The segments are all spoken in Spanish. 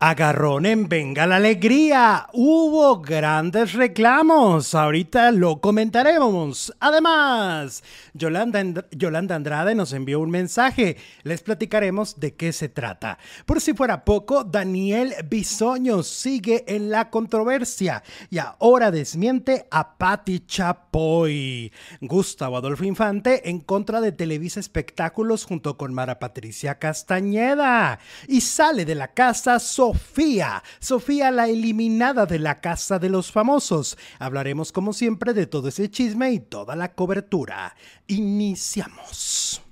Agarrón en Venga la Alegría. Hubo grandes reclamos. Ahorita lo comentaremos. Además, Yolanda, Yolanda, Andrade nos envió un mensaje. Les platicaremos de qué se trata. Por si fuera poco, Daniel Bisoño sigue en la controversia y ahora desmiente a Patti Chapoy. Gustavo Adolfo Infante en contra de Televisa Espectáculos junto con Mara Patricia Castañeda. Y sale de la casa Sofía. Sofía la eliminada de la Casa de los Famosos. Hablaremos como siempre de todo ese chisme y toda la cobertura. Iniciamos.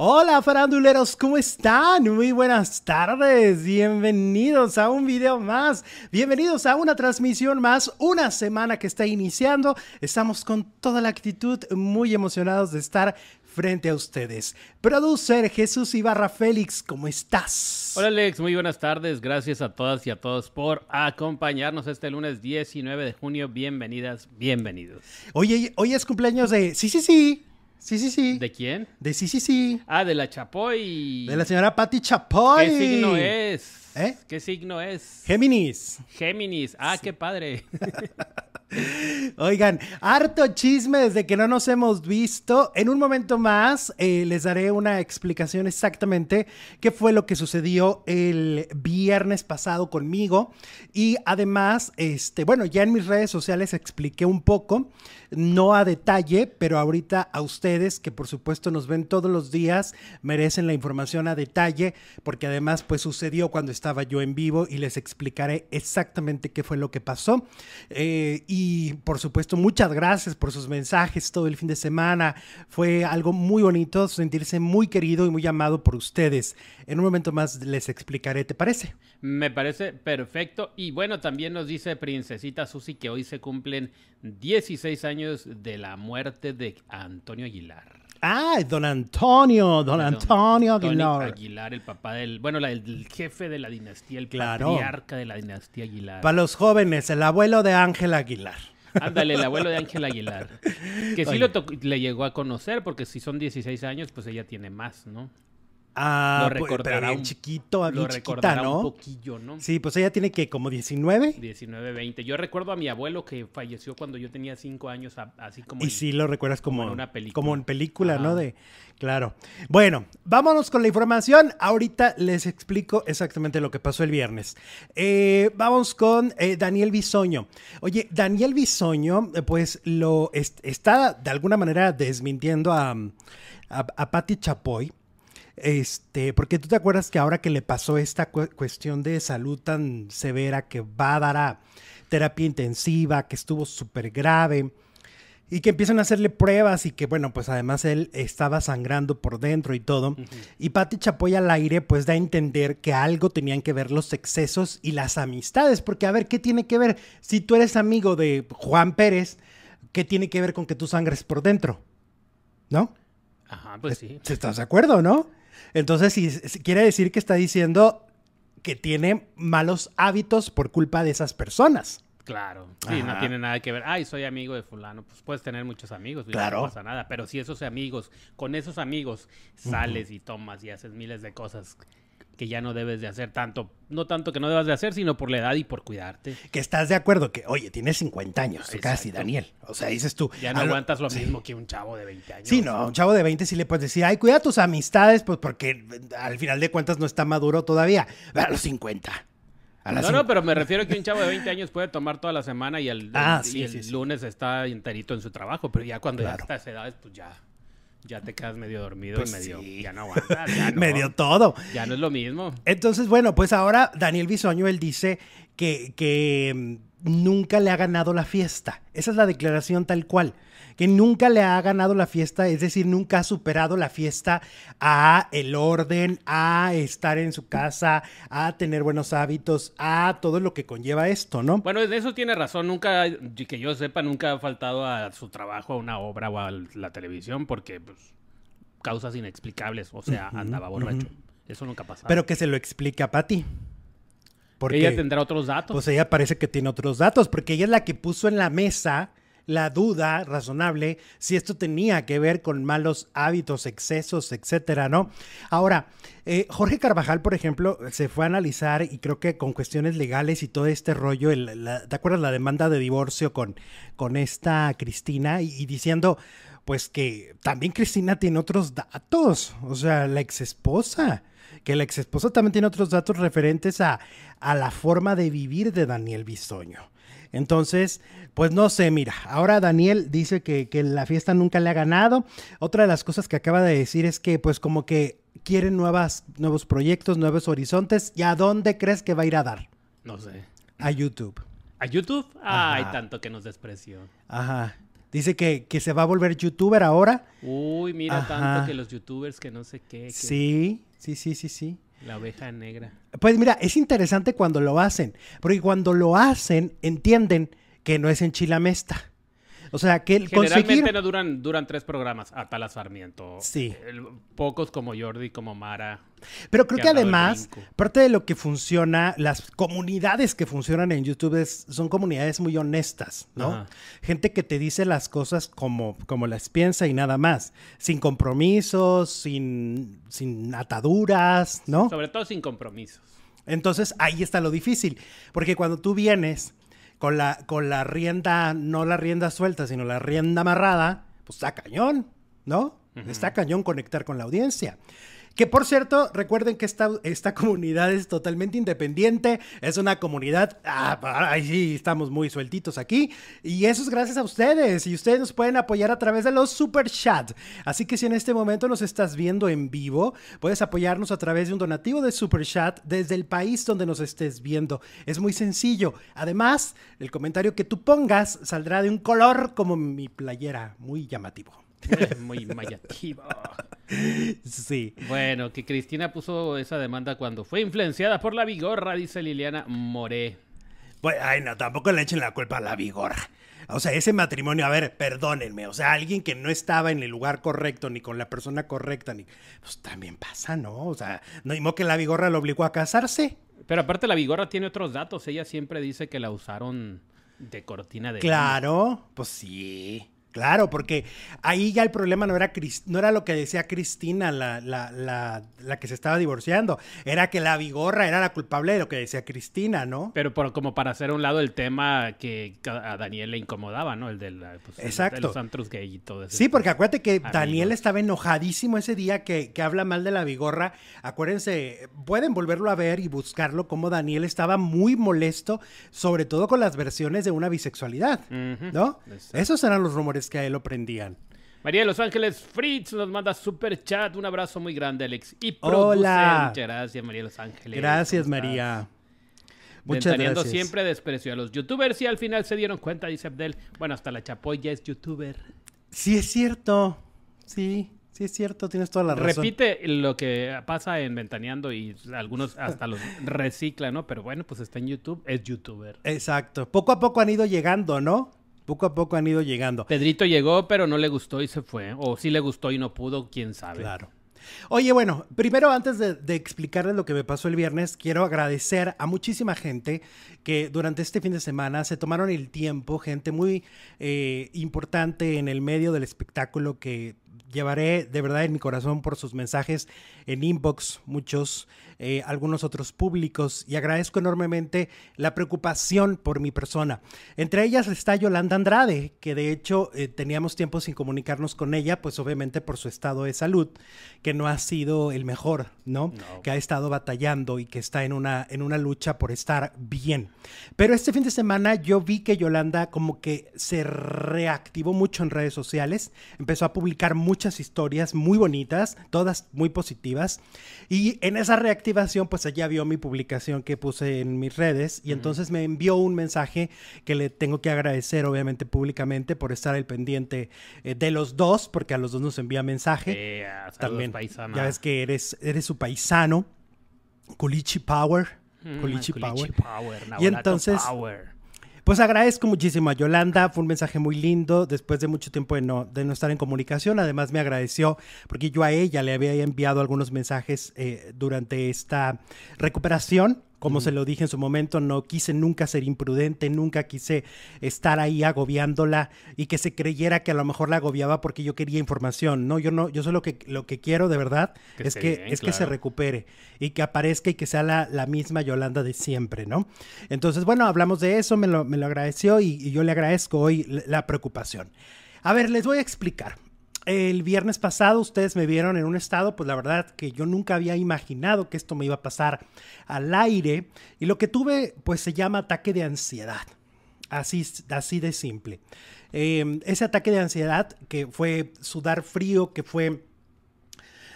Hola faranduleros, ¿cómo están? Muy buenas tardes, bienvenidos a un video más, bienvenidos a una transmisión más, una semana que está iniciando, estamos con toda la actitud, muy emocionados de estar frente a ustedes. Producer Jesús Ibarra Félix, ¿cómo estás? Hola Alex, muy buenas tardes. Gracias a todas y a todos por acompañarnos este lunes 19 de junio. Bienvenidas, bienvenidos. Oye, hoy es cumpleaños de... Sí, sí, sí. Sí, sí, sí. ¿De quién? De sí, sí, sí. Ah, de la Chapoy. De la señora Patti Chapoy. ¿Qué signo es? ¿Eh? ¿Qué signo es? Géminis. Géminis. Ah, qué padre. Oigan, harto chisme desde que no nos hemos visto. En un momento más eh, les daré una explicación exactamente qué fue lo que sucedió el viernes pasado conmigo. Y además, este, bueno, ya en mis redes sociales expliqué un poco, no a detalle, pero ahorita a ustedes que por supuesto nos ven todos los días, merecen la información a detalle, porque además pues sucedió cuando estaba yo en vivo y les explicaré exactamente qué fue lo que pasó. Eh, y por supuesto, muchas gracias por sus mensajes todo el fin de semana. Fue algo muy bonito sentirse muy querido y muy amado por ustedes. En un momento más les explicaré, ¿te parece? Me parece perfecto. Y bueno, también nos dice Princesita Susi que hoy se cumplen 16 años de la muerte de Antonio Aguilar. Ah, don Antonio, don, Antonio Aguilar. Aguilar, el papá del, bueno, el jefe de la dinastía, el patriarca de la dinastía Aguilar. Para los jóvenes, el abuelo de Ángel Aguilar. Ándale, el abuelo de Ángel Aguilar. Que sí lo le llegó a conocer, porque si son 16 años, pues ella tiene más, ¿no? Ah, lo recordará un, chiquito, lo chiquita, ¿no? un poquillo, ¿no? Sí, pues ella tiene que como 19. 19, 20. Yo recuerdo a mi abuelo que falleció cuando yo tenía 5 años, así como Y sí lo recuerdas como, en una película. Como en película, ¿no? De claro. Bueno, vámonos con la información. Ahorita les explico exactamente lo que pasó el viernes. Eh, vamos con eh, Daniel Bisoño. Oye, Daniel Bisoño, eh, pues lo está de alguna manera desmintiendo a, a, a Patti Chapoy este, porque tú te acuerdas que ahora que le pasó esta cuestión de salud tan severa que va a dar a terapia intensiva, que estuvo súper grave, y que empiezan a hacerle pruebas y que, bueno, pues además él estaba sangrando por dentro y todo. Y Pati Chapoy al aire, pues da a entender que algo tenían que ver los excesos y las amistades, porque a ver, ¿qué tiene que ver? Si tú eres amigo de Juan Pérez, ¿qué tiene que ver con que tú sangres por dentro? ¿No? Ajá, pues sí. ¿Estás de acuerdo, no? Entonces, si, quiere decir que está diciendo que tiene malos hábitos por culpa de esas personas. Claro, sí, no tiene nada que ver. Ay, soy amigo de fulano. Pues puedes tener muchos amigos, claro. no pasa nada. Pero si esos amigos, con esos amigos, sales y tomas y haces miles de cosas que ya no debes de hacer tanto, no tanto que no debas de hacer, sino por la edad y por cuidarte. Que estás de acuerdo que, oye, tienes 50 años, casi, Daniel. O sea, dices tú. Ya no aguantas lo mismo que un chavo de 20 años. Sí, no, un chavo de 20 sí le puedes decir, ay, cuida tus amistades, pues porque al final de cuentas no está maduro todavía. A los 50. no, no, pero me refiero a que un chavo de 20 años puede tomar toda la semana y el, ah, lunes está enterito en su trabajo, pero ya cuando ya está a esa edad, pues ya ya te quedas medio dormido y pues medio, ya no aguantas. Ya no, medio todo. Ya no es lo mismo. Entonces, bueno, pues ahora Daniel Bisoño, él dice que, que mm, nunca le ha ganado la fiesta. Esa es la declaración tal cual que nunca le ha ganado la fiesta, es decir, nunca ha superado la fiesta a el orden, a estar en su casa, a tener buenos hábitos, a todo lo que conlleva esto, ¿no? Bueno, de eso tiene razón, nunca, que yo sepa, nunca ha faltado a su trabajo, a una obra o a la televisión, porque pues, causas inexplicables, o sea, andaba borracho. Eso nunca pasa. Pero que se lo explica a ti. Porque ella tendrá otros datos. Pues ella parece que tiene otros datos, porque ella es la que puso en la mesa la duda razonable si esto tenía que ver con malos hábitos, excesos, etcétera, ¿no? Ahora, eh, Jorge Carvajal, por ejemplo, se fue a analizar y creo que con cuestiones legales y todo este rollo, ¿te acuerdas la demanda de divorcio con, con esta Cristina y, diciendo, pues que también Cristina tiene otros datos, o sea, la ex esposa que la ex esposa también tiene otros datos referentes a, a la forma de vivir de Daniel Bisoño. Entonces, pues no sé, mira, ahora Daniel dice que, que, la fiesta nunca le ha ganado. Otra de las cosas que acaba de decir es que pues como que quieren nuevas, nuevos proyectos, nuevos horizontes. ¿Y a dónde crees que va a ir a dar? No sé. A YouTube. ¿A YouTube? Ay, tanto que nos despreció. Ajá. Dice que, que, se va a volver youtuber ahora. Uy, mira tanto que los youtubers que no sé qué. Sí, sí, sí, sí, sí. La oveja negra. Pues mira, es interesante cuando lo hacen, porque cuando lo hacen entienden que no es en Chilamesta. O sea, que el Generalmente no duran, duran tres programas, Atala Sarmiento. Sí. pocos como Jordi, como Mara. Pero creo que, además, parte de lo que funciona, las comunidades que funcionan en YouTube son comunidades muy honestas, ¿no? Gente que te dice las cosas como, como las piensa y nada más. Sin compromisos, sin, sin ataduras, ¿no? Sobre todo sin compromisos. Entonces ahí está lo difícil, porque cuando tú vienes con la, con la rienda, no la rienda suelta, sino la rienda amarrada, pues está cañón, ¿no? Está cañón conectar con la audiencia. Que por cierto, recuerden que esta, esta comunidad es totalmente independiente, es una comunidad, ah, ahí sí, estamos muy sueltitos aquí, y eso es gracias a ustedes, y ustedes nos pueden apoyar a través de los super chat. Así que si en este momento nos estás viendo en vivo, puedes apoyarnos a través de un donativo de super chat desde el país donde nos estés viendo. Es muy sencillo. Además, el comentario que tú pongas saldrá de un color como mi playera, muy llamativo. Muy mayativo. Sí. Bueno, que Cristina puso esa demanda cuando fue influenciada por la vigorra, dice Liliana Moré. Pues, ay, no, tampoco le echen la culpa a la vigorra. O sea, ese matrimonio, a ver, perdónenme, o sea, alguien que no estaba en el lugar correcto, ni con la persona correcta, ni. Pues también pasa, ¿no? O sea, no dimos que la vigorra lo obligó a casarse. Pero aparte, la vigorra tiene otros datos. Ella siempre dice que la usaron de cortina de. Claro, pues sí. Claro, porque ahí ya el problema no era, no era lo que decía Cristina, la, la, la, la, que se estaba divorciando, era que la vigorra era la culpable de lo que decía Cristina, ¿no? Pero por, como para hacer a un lado el tema que a Daniel le incomodaba, ¿no? El, del, pues, Exacto. de los antros gay y todo eso. Sí, porque acuérdate que Daniel estaba enojadísimo ese día que, que habla mal de la vigorra. Acuérdense, pueden volverlo a ver y buscarlo, como Daniel estaba muy molesto, sobre todo con las versiones de una bisexualidad, ¿no? Esos eran los rumores que a él lo prendían. María de Los Ángeles Fritz nos manda super chat. Un abrazo muy grande, Alex. Y Hola. Muchas gracias, María de Los Ángeles. Gracias, María. Muchas gracias. siempre desprecio a los youtubers y al final se dieron cuenta, dice Abdel. Bueno, hasta la Chapoy ya es youtuber. Sí, es cierto. Sí, sí es cierto. Tienes toda la razón. Repite lo que pasa en Ventaneando y algunos hasta los reciclan, ¿no? Pero bueno, pues está en YouTube, es youtuber. Exacto. Poco a poco han ido llegando, ¿no? Poco a poco han ido llegando. Pedrito llegó, pero no le gustó y se fue. O sí le gustó y no pudo, quién sabe. Claro. Oye, bueno, primero antes de, explicarles lo que me pasó el viernes, quiero agradecer a muchísima gente que durante este fin de semana se tomaron el tiempo, gente muy eh, importante en el medio del espectáculo que llevaré de verdad en mi corazón por sus mensajes en inbox, muchos, eh, algunos otros públicos, y agradezco enormemente la preocupación por mi persona. Entre ellas está Yolanda Andrade, que de hecho eh, teníamos tiempo sin comunicarnos con ella, pues obviamente por su estado de salud, que no ha sido el mejor, ¿no? Que ha estado batallando y que está en una, en una lucha por estar bien. Pero este fin de semana yo vi que Yolanda como que se reactivó mucho en redes sociales, empezó a publicar muchas historias muy bonitas, todas muy positivas, y en esa reactivación pues ella vio mi publicación que puse en mis redes y entonces me envió un mensaje que le tengo que agradecer obviamente públicamente por estar al pendiente eh, de los dos, porque a los dos nos envía mensaje. También ya ves que eres, eres su paisano. Culichi Power. Mm, Culichi, Power. y entonces, pues agradezco muchísimo a Yolanda. Fue un mensaje muy lindo después de mucho tiempo de no, de no estar en comunicación. Además, me agradeció porque yo a ella le había enviado algunos mensajes eh, durante esta recuperación como se lo dije en su momento, no quise nunca ser imprudente, nunca quise estar ahí agobiándola y que se creyera que a lo mejor la agobiaba porque yo quería información. No, yo no, yo solo lo que, lo que quiero de verdad es, que, es que se recupere y que aparezca y que sea la, la, misma Yolanda de siempre, ¿no? Entonces, bueno, hablamos de eso, me lo, me lo agradeció y, y yo le agradezco hoy la preocupación. A ver, les voy a explicar el viernes pasado ustedes me vieron en un estado, pues la verdad que yo nunca había imaginado que esto me iba a pasar al aire. Y lo que tuve, pues se llama ataque de ansiedad. Así, así de simple. Em, ese ataque de ansiedad que fue sudar frío, que fue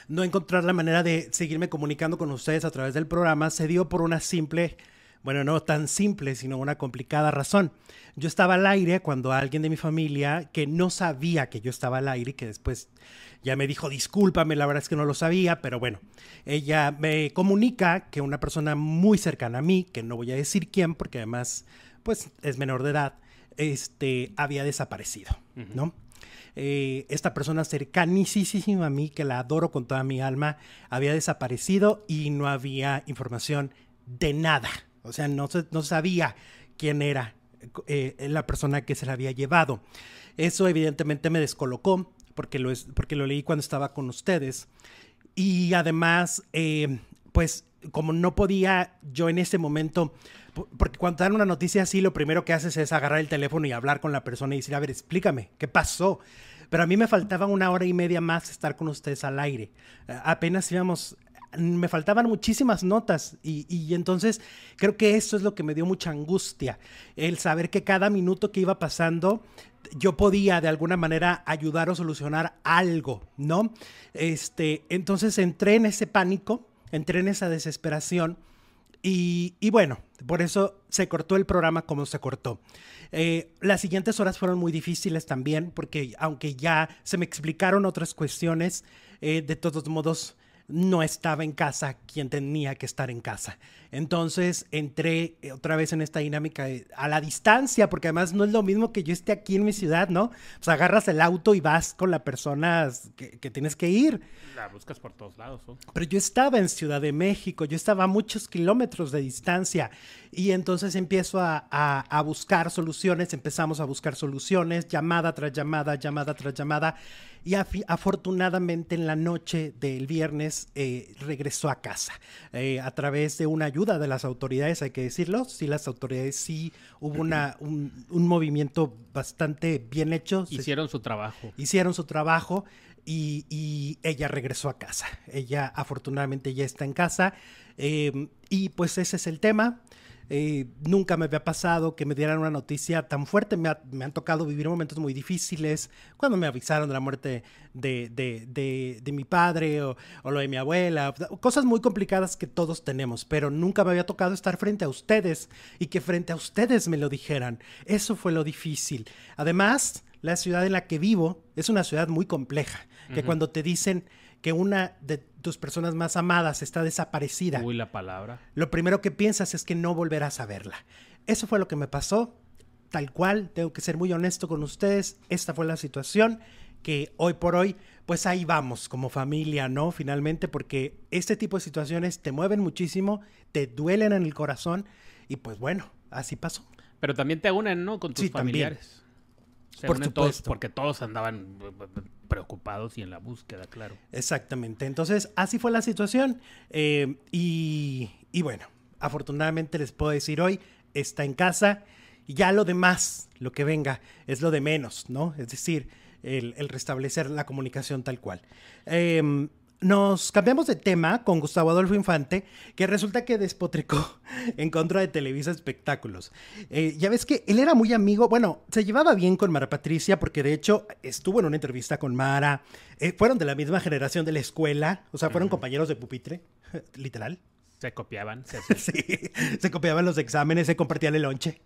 no encontrar la manera de seguirme comunicando con ustedes a través del programa, se dio por una simple bueno, no tan simple, sino una complicada razón. Yo estaba al aire cuando alguien de mi familia que no sabía que yo estaba al aire, que después ya me dijo, discúlpame, la verdad es que no lo sabía, pero bueno, ella me comunica que una persona muy cercana a mí, que no voy a decir quién, porque además, pues es menor de edad, este, había desaparecido, ¿no? Eh, esta persona cercanísima a mí, que la adoro con toda mi alma, había desaparecido y no había información de nada. O sea, no, no sabía quién era eh, la persona que se la había llevado. Eso evidentemente me descolocó porque lo, porque lo leí cuando estaba con ustedes. Y además, eh, pues como no podía yo en ese momento, porque cuando dan una noticia así, lo primero que haces es agarrar el teléfono y hablar con la persona y decir, a ver, explícame, ¿qué pasó? Pero a mí me faltaba una hora y media más estar con ustedes al aire. apenas íbamos me faltaban muchísimas notas y, entonces creo que eso es lo que me dio mucha angustia, el saber que cada minuto que iba pasando yo podía de alguna manera ayudar o solucionar algo, ¿no? Este, entonces entré en ese pánico, entré en esa desesperación y, bueno, por eso se cortó el programa como se cortó. Eh, las siguientes horas fueron muy difíciles también porque aunque ya se me explicaron otras cuestiones, eh, de todos modos no estaba en casa quien tenía que estar en casa. Entonces entré eh, otra vez en esta dinámica a la distancia, porque además no es lo mismo que yo esté aquí en mi ciudad, ¿no? O sea, agarras el auto y vas con la persona que, tienes que ir. La buscas por todos lados. ¿no? Pero yo estaba en Ciudad de México, yo estaba a muchos kilómetros de distancia y entonces empiezo a, a buscar soluciones, empezamos a buscar soluciones, llamada tras llamada, llamada tras llamada. Y afortunadamente en la noche del viernes eh, regresó a casa eh, a través de una ayuda de las autoridades, hay que decirlo. Sí, las autoridades sí hubo una, un, movimiento bastante bien hecho. Hicieron su trabajo. Hicieron su trabajo y, y ella regresó a casa. Ella afortunadamente ya está en casa. Eh, y pues ese es el tema. Eh, nunca me había pasado que me dieran una noticia tan fuerte. Me, han tocado vivir momentos muy difíciles. Cuando me avisaron de la muerte de, mi padre o, lo de mi abuela. Cosas muy complicadas que todos tenemos. Pero nunca me había tocado estar frente a ustedes y que frente a ustedes me lo dijeran. Eso fue lo difícil. Además, la ciudad en la que vivo es una ciudad muy compleja. Que cuando te dicen que una de tus personas más amadas está desaparecida. Uy, la palabra. Lo primero que piensas es que no volverás a verla. Eso fue lo que me pasó. Tal cual, tengo que ser muy honesto con ustedes. Esta fue la situación que hoy por hoy, pues ahí vamos como familia, ¿no? Finalmente, porque este tipo de situaciones te mueven muchísimo, te duelen en el corazón y pues bueno, así pasó. Pero también te unen, ¿no? Con tus familiares. Por supuesto. porque todos andaban eh, eh, preocupados y en la búsqueda, claro. Exactamente. Entonces, así fue la situación. Eh, y, bueno, afortunadamente les puedo decir hoy, está en casa. Y ya lo demás, lo que venga, es lo de menos, ¿no? Es decir, el, restablecer la comunicación tal cual. Eh, nos cambiamos de tema con Gustavo Adolfo Infante, que resulta que despotricó en contra de Televisa Espectáculos. Eh, ya ves que él era muy amigo, bueno, se llevaba bien con Mara Patricia, porque de hecho estuvo en una entrevista con Mara, eh, fueron de la misma generación de la escuela, o sea, fueron compañeros de pupitre, literal. Se copiaban. Se sí, se copiaban los exámenes, se compartían el lonche.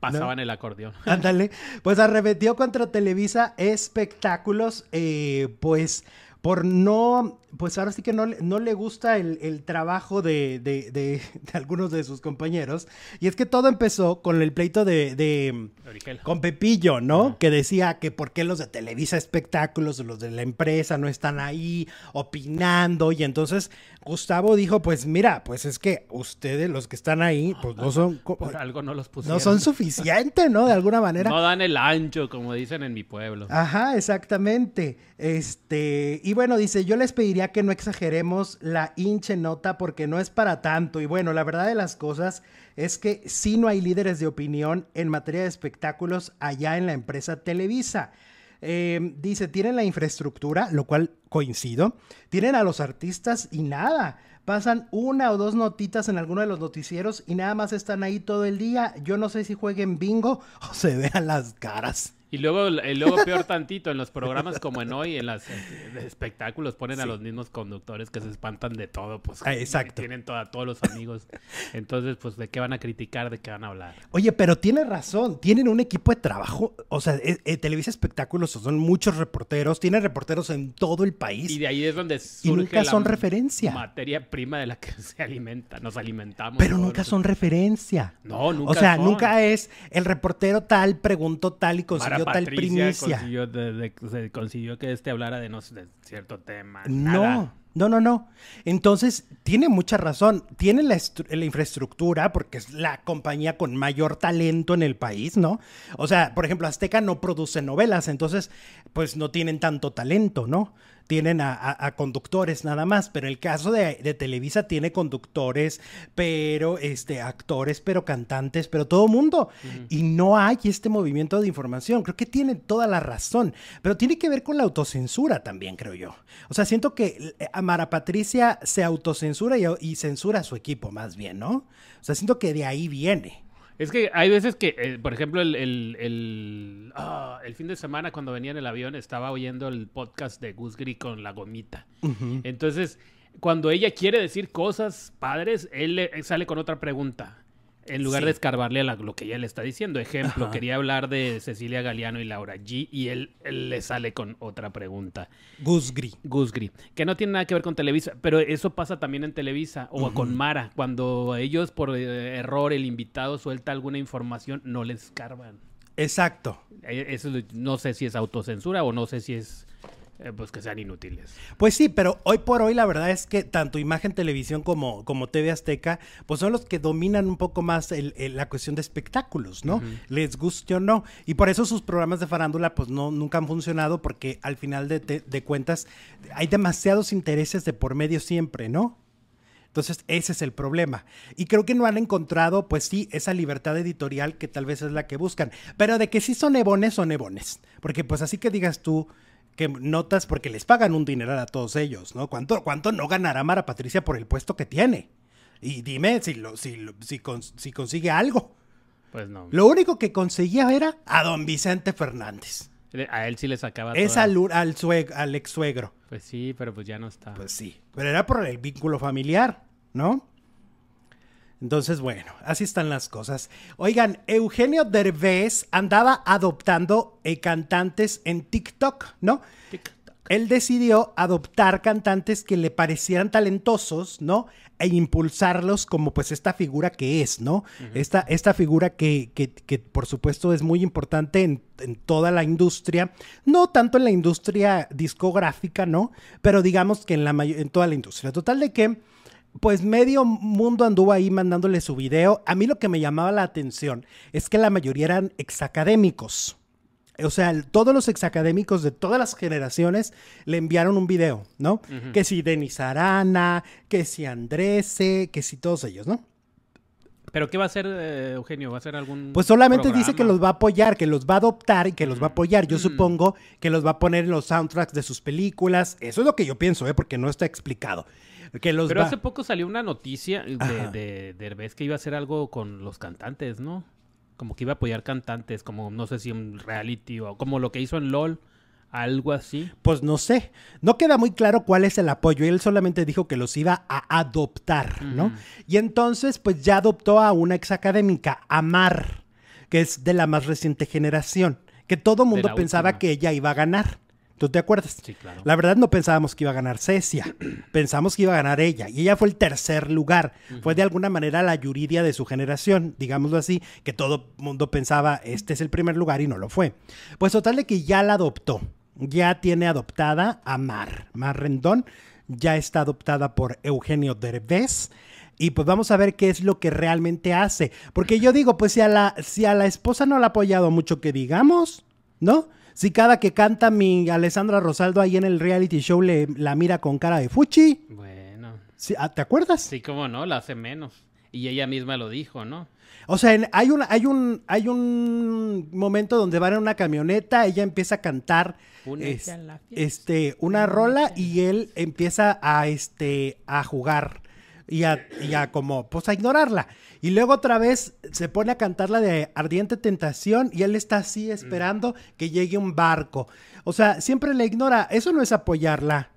Pasaban el acordeón. Ándale. Pues arremetió contra Televisa Espectáculos, eh, pues por no, pues ahora sí que no, no le gusta el, trabajo de, de, algunos de sus compañeros. Y es que todo empezó con el pleito de, con Pepillo, ¿no? Que decía que por qué los de Televisa Espectáculos, los de la empresa no están ahí opinando. Y entonces Gustavo dijo, pues mira, pues es que ustedes, los que están ahí, pues no son... Por algo no los pusieron. No son suficientes, ¿no? De alguna manera. No dan el ancho, como dicen en mi pueblo. Ajá, exactamente. Este, y bueno, dice, yo les pediría que no exageremos la hinche nota porque no es para tanto. Y bueno, la verdad de las cosas es que sí no hay líderes de opinión en materia de espectáculos allá en la empresa Televisa. Eh, dice, tienen la infraestructura, lo cual coincido. Tienen a los artistas y nada. Pasan una o dos notitas en alguno de los noticieros y nada más están ahí todo el día. Yo no sé si jueguen bingo o se vean las caras. Y luego, luego peor tantito, en los programas como en hoy, en los espectáculos, ponen a los mismos conductores que se espantan de todo, pues ah, exacto. tienen todos los amigos. Entonces, pues, ¿de qué van a criticar? ¿De qué van a hablar? Oye, pero tiene razón, tienen un equipo de trabajo, o sea, eh, eh, Televisa Espectáculos son muchos reporteros, tienen reporteros en todo el país. Y de ahí es donde surge y nunca son referencia. materia prima de la que se alimenta, nos alimentamos. Pero nunca son referencia. No, nunca O sea, nunca es el reportero tal preguntó tal y consiguió tal primicia. Consiguió, consiguió que este hablara de, no, de cierto tema. No. No, no, no. Entonces, tiene mucha razón. Tiene la, la, infraestructura porque es la compañía con mayor talento en el país, ¿no? O sea, por ejemplo, Azteca no produce novelas, entonces, pues no tienen tanto talento, ¿no? Tienen a, conductores nada más, pero el caso de, Televisa tiene conductores, pero este, actores, pero cantantes, pero todo mundo. Y no hay este movimiento de información. Creo que tiene toda la razón, pero tiene que ver con la autocensura también, creo yo. O sea, siento que eh, Amara Patricia se autocensura y, y censura a su equipo más bien, ¿no? O sea, siento que de ahí viene. Es que hay veces que, eh, por ejemplo, el, el, ah, el, fin de semana cuando venía en el avión estaba oyendo el podcast de Gus Gris con la gomita. Entonces, cuando ella quiere decir cosas padres, él, él sale con otra pregunta en lugar de escarbarle a lo que ella le está diciendo. Ejemplo, quería hablar de Cecilia Galeano y Laura G y él, le sale con otra pregunta. Gusgri. Gusgri, que no tiene nada que ver con Televisa, pero eso pasa también en Televisa o con Mara, cuando ellos por eh, error el invitado suelta alguna información, no le escarban. Exacto. Eh, eso no sé si es autocensura o no sé si es eh, pues que sean inútiles. Pues sí, pero hoy por hoy la verdad es que tanto Imagen Televisión como, como TV Azteca, pues son los que dominan un poco más la cuestión de espectáculos, ¿no? Les guste o no. Y por eso sus programas de farándula pues no, nunca han funcionado porque al final de, de cuentas hay demasiados intereses de por medio siempre, ¿no? Entonces, ese es el problema. Y creo que no han encontrado, pues sí, esa libertad editorial que tal vez es la que buscan. Pero de que sí son ebones, son ebones. Porque pues así que digas tú, que notas porque les pagan un dineral a todos ellos, ¿no? ¿Cuánto, cuánto no ganará Mara Patricia por el puesto que tiene? Y dime si, lo, si, si, si consigue algo. Pues no. Lo único que conseguía era a don Vicente Fernández. A él sí le sacaba Es al, al, al ex suegro. Pues sí, pero pues ya no está. Pues sí. Pero era por el vínculo familiar, ¿no? Entonces, bueno, así están las cosas. Oigan, Eugenio Derbez andaba adoptando eh, cantantes en TikTok, ¿no? Él decidió adoptar cantantes que le parecieran talentosos, ¿no? E impulsarlos como pues esta figura que es, ¿no? esta, esta, figura que, que, por supuesto es muy importante en, en, toda la industria, no tanto en la industria discográfica, ¿no? Pero digamos que en, la en toda la industria. Total de que pues medio mundo anduvo ahí mandándole su video. A mí lo que me llamaba la atención es que la mayoría eran exacadémicos. O sea, todos los exacadémicos de todas las generaciones le enviaron un video, ¿no? Que si Denis Arana, que si Andrese, que si todos ellos, ¿no? ¿Pero qué va a hacer eh, Eugenio? ¿Va a hacer algún.? Pues solamente dice que los va a apoyar, que los va a adoptar y que los va a apoyar. Yo supongo que los va a poner en los soundtracks de sus películas. Eso es lo que yo pienso, ¿eh? Porque no está explicado. Pero hace poco salió una noticia de, de, Derbez que iba a hacer algo con los cantantes, ¿no? Como que iba a apoyar cantantes, como no sé si un reality o como lo que hizo en LOL. Algo así. Pues no sé. No queda muy claro cuál es el apoyo. Él solamente dijo que los iba a adoptar, ¿no? Y entonces, pues ya adoptó a una ex académica, Amar, que es de la más reciente generación, que todo mundo pensaba que ella iba a ganar ¿Tú te acuerdas? Sí, claro. La verdad no pensábamos que iba a ganar Cecia, pensamos que iba a ganar ella, y ella fue el tercer lugar. Fue de alguna manera la Yuridia de su generación, digámoslo así, que todo el mundo pensaba, este es el primer lugar y no lo fue. Pues total de que ya la adoptó, ya tiene adoptada a Mar, Mar Rendón, ya está adoptada por Eugenio Derbez. Y pues vamos a ver qué es lo que realmente hace. Porque yo digo, pues si a la, si a la esposa no la ha apoyado mucho que digamos, ¿no? Si cada que canta mi Alessandra Rosaldo ahí en el reality show le la mira con cara de fuchi. Bueno. Ah, ¿Te acuerdas? Sí, cómo no, la hace menos. Y ella misma lo dijo, ¿no? O sea, hay un, hay un, hay un momento donde van en una camioneta, ella empieza a cantar este, una rola y él empieza a, este, a jugar y a, y a como, pues a ignorarla. Y luego otra vez se pone a cantar la de Ardiente Tentación y él está así esperando que llegue un barco. O sea, siempre le ignora. Eso no es apoyarla.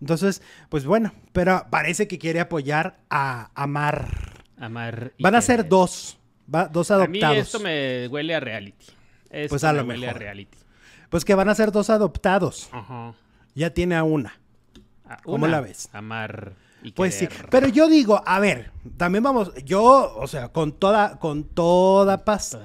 Entonces, pues bueno, pero parece que quiere apoyar a Amar. Amar. Van a ser dos. dos adoptados. A mí esto me huele a reality. pues a lo me huele a reality. Pues que van a ser dos adoptados. Ajá. Ya tiene a una. ¿Cómo la ves? Amar pues sí, pero yo digo, a ver, también vamos, yo, o sea, con toda, con toda paz,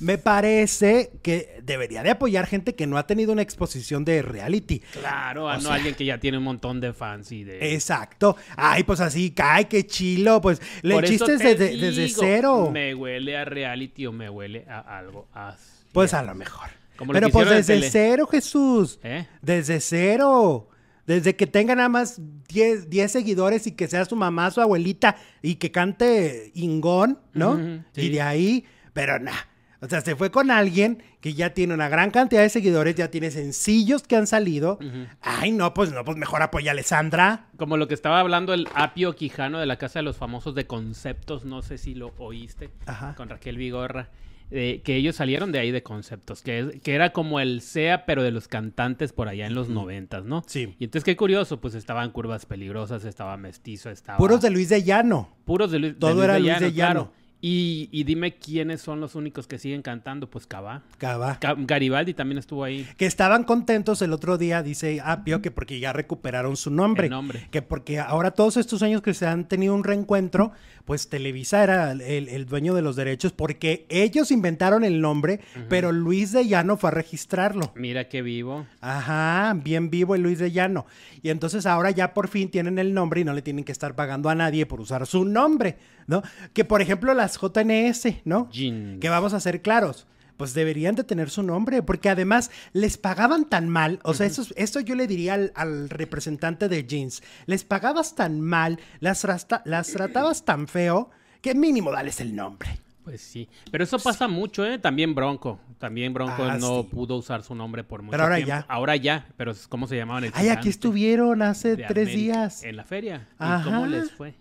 me parece que debería de apoyar gente que no ha tenido una exposición de reality. Claro, no alguien que ya tiene un montón de fans y de... Exacto. Ay, pues así, cae, qué chilo, pues le chistes desde, desde, cero. Me huele a reality o me huele a algo así. Pues a lo mejor. Pero pues desde cero, Jesús. ¿Eh? Desde cero. Desde que tenga nada más 10, seguidores y que sea su mamá, su abuelita y que cante Ingón, ¿no? Y de ahí, pero nada. O sea, se fue con alguien que ya tiene una gran cantidad de seguidores, ya tiene sencillos que han salido. Ay, no, pues no, pues mejor apoya a Alessandra. Como lo que estaba hablando el Apio Quijano de la Casa de los Famosos de Conceptos, no sé si lo oíste, con Raquel Vigorra que ellos salieron de ahí de conceptos, que, que era como el SEA, pero de los cantantes por allá en los noventas, ¿no? Sí. Y entonces qué curioso, pues estaban Curvas Peligrosas, estaba Mestizo, estaba... Puros de Luis de Llano. Puros de Luis, Todo era Luis de Llano. Y, dime quiénes son los únicos que siguen cantando, pues Cava. Cava. Garibaldi también estuvo ahí. Que estaban contentos el otro día, dice Apio, que porque ya recuperaron su nombre. El nombre. Que porque ahora todos estos años que se han tenido un reencuentro, pues Televisa era el, dueño de los derechos porque ellos inventaron el nombre, pero Luis de Llano fue a registrarlo. Mira qué vivo. Ajá, bien vivo el Luis de Llano. Y entonces ahora ya por fin tienen el nombre y no le tienen que estar pagando a nadie por usar su nombre. ¿no? Que por ejemplo las JNS, ¿no? Que vamos a ser claros. Pues deberían de tener su nombre, porque además les pagaban tan mal, o sea, eso, yo le diría al, representante de Jeans, les pagabas tan mal, las, las tratabas tan feo, que mínimo dales el nombre. Pues sí, pero eso pasa mucho, ¿eh? También Bronco, también Bronco ah, no pudo usar su nombre por mucho pero ahora tiempo. ya. Ahora ya, pero ¿cómo se llamaban? El Ay, aquí estuvieron hace tres días. En la feria. ¿Y cómo les fue?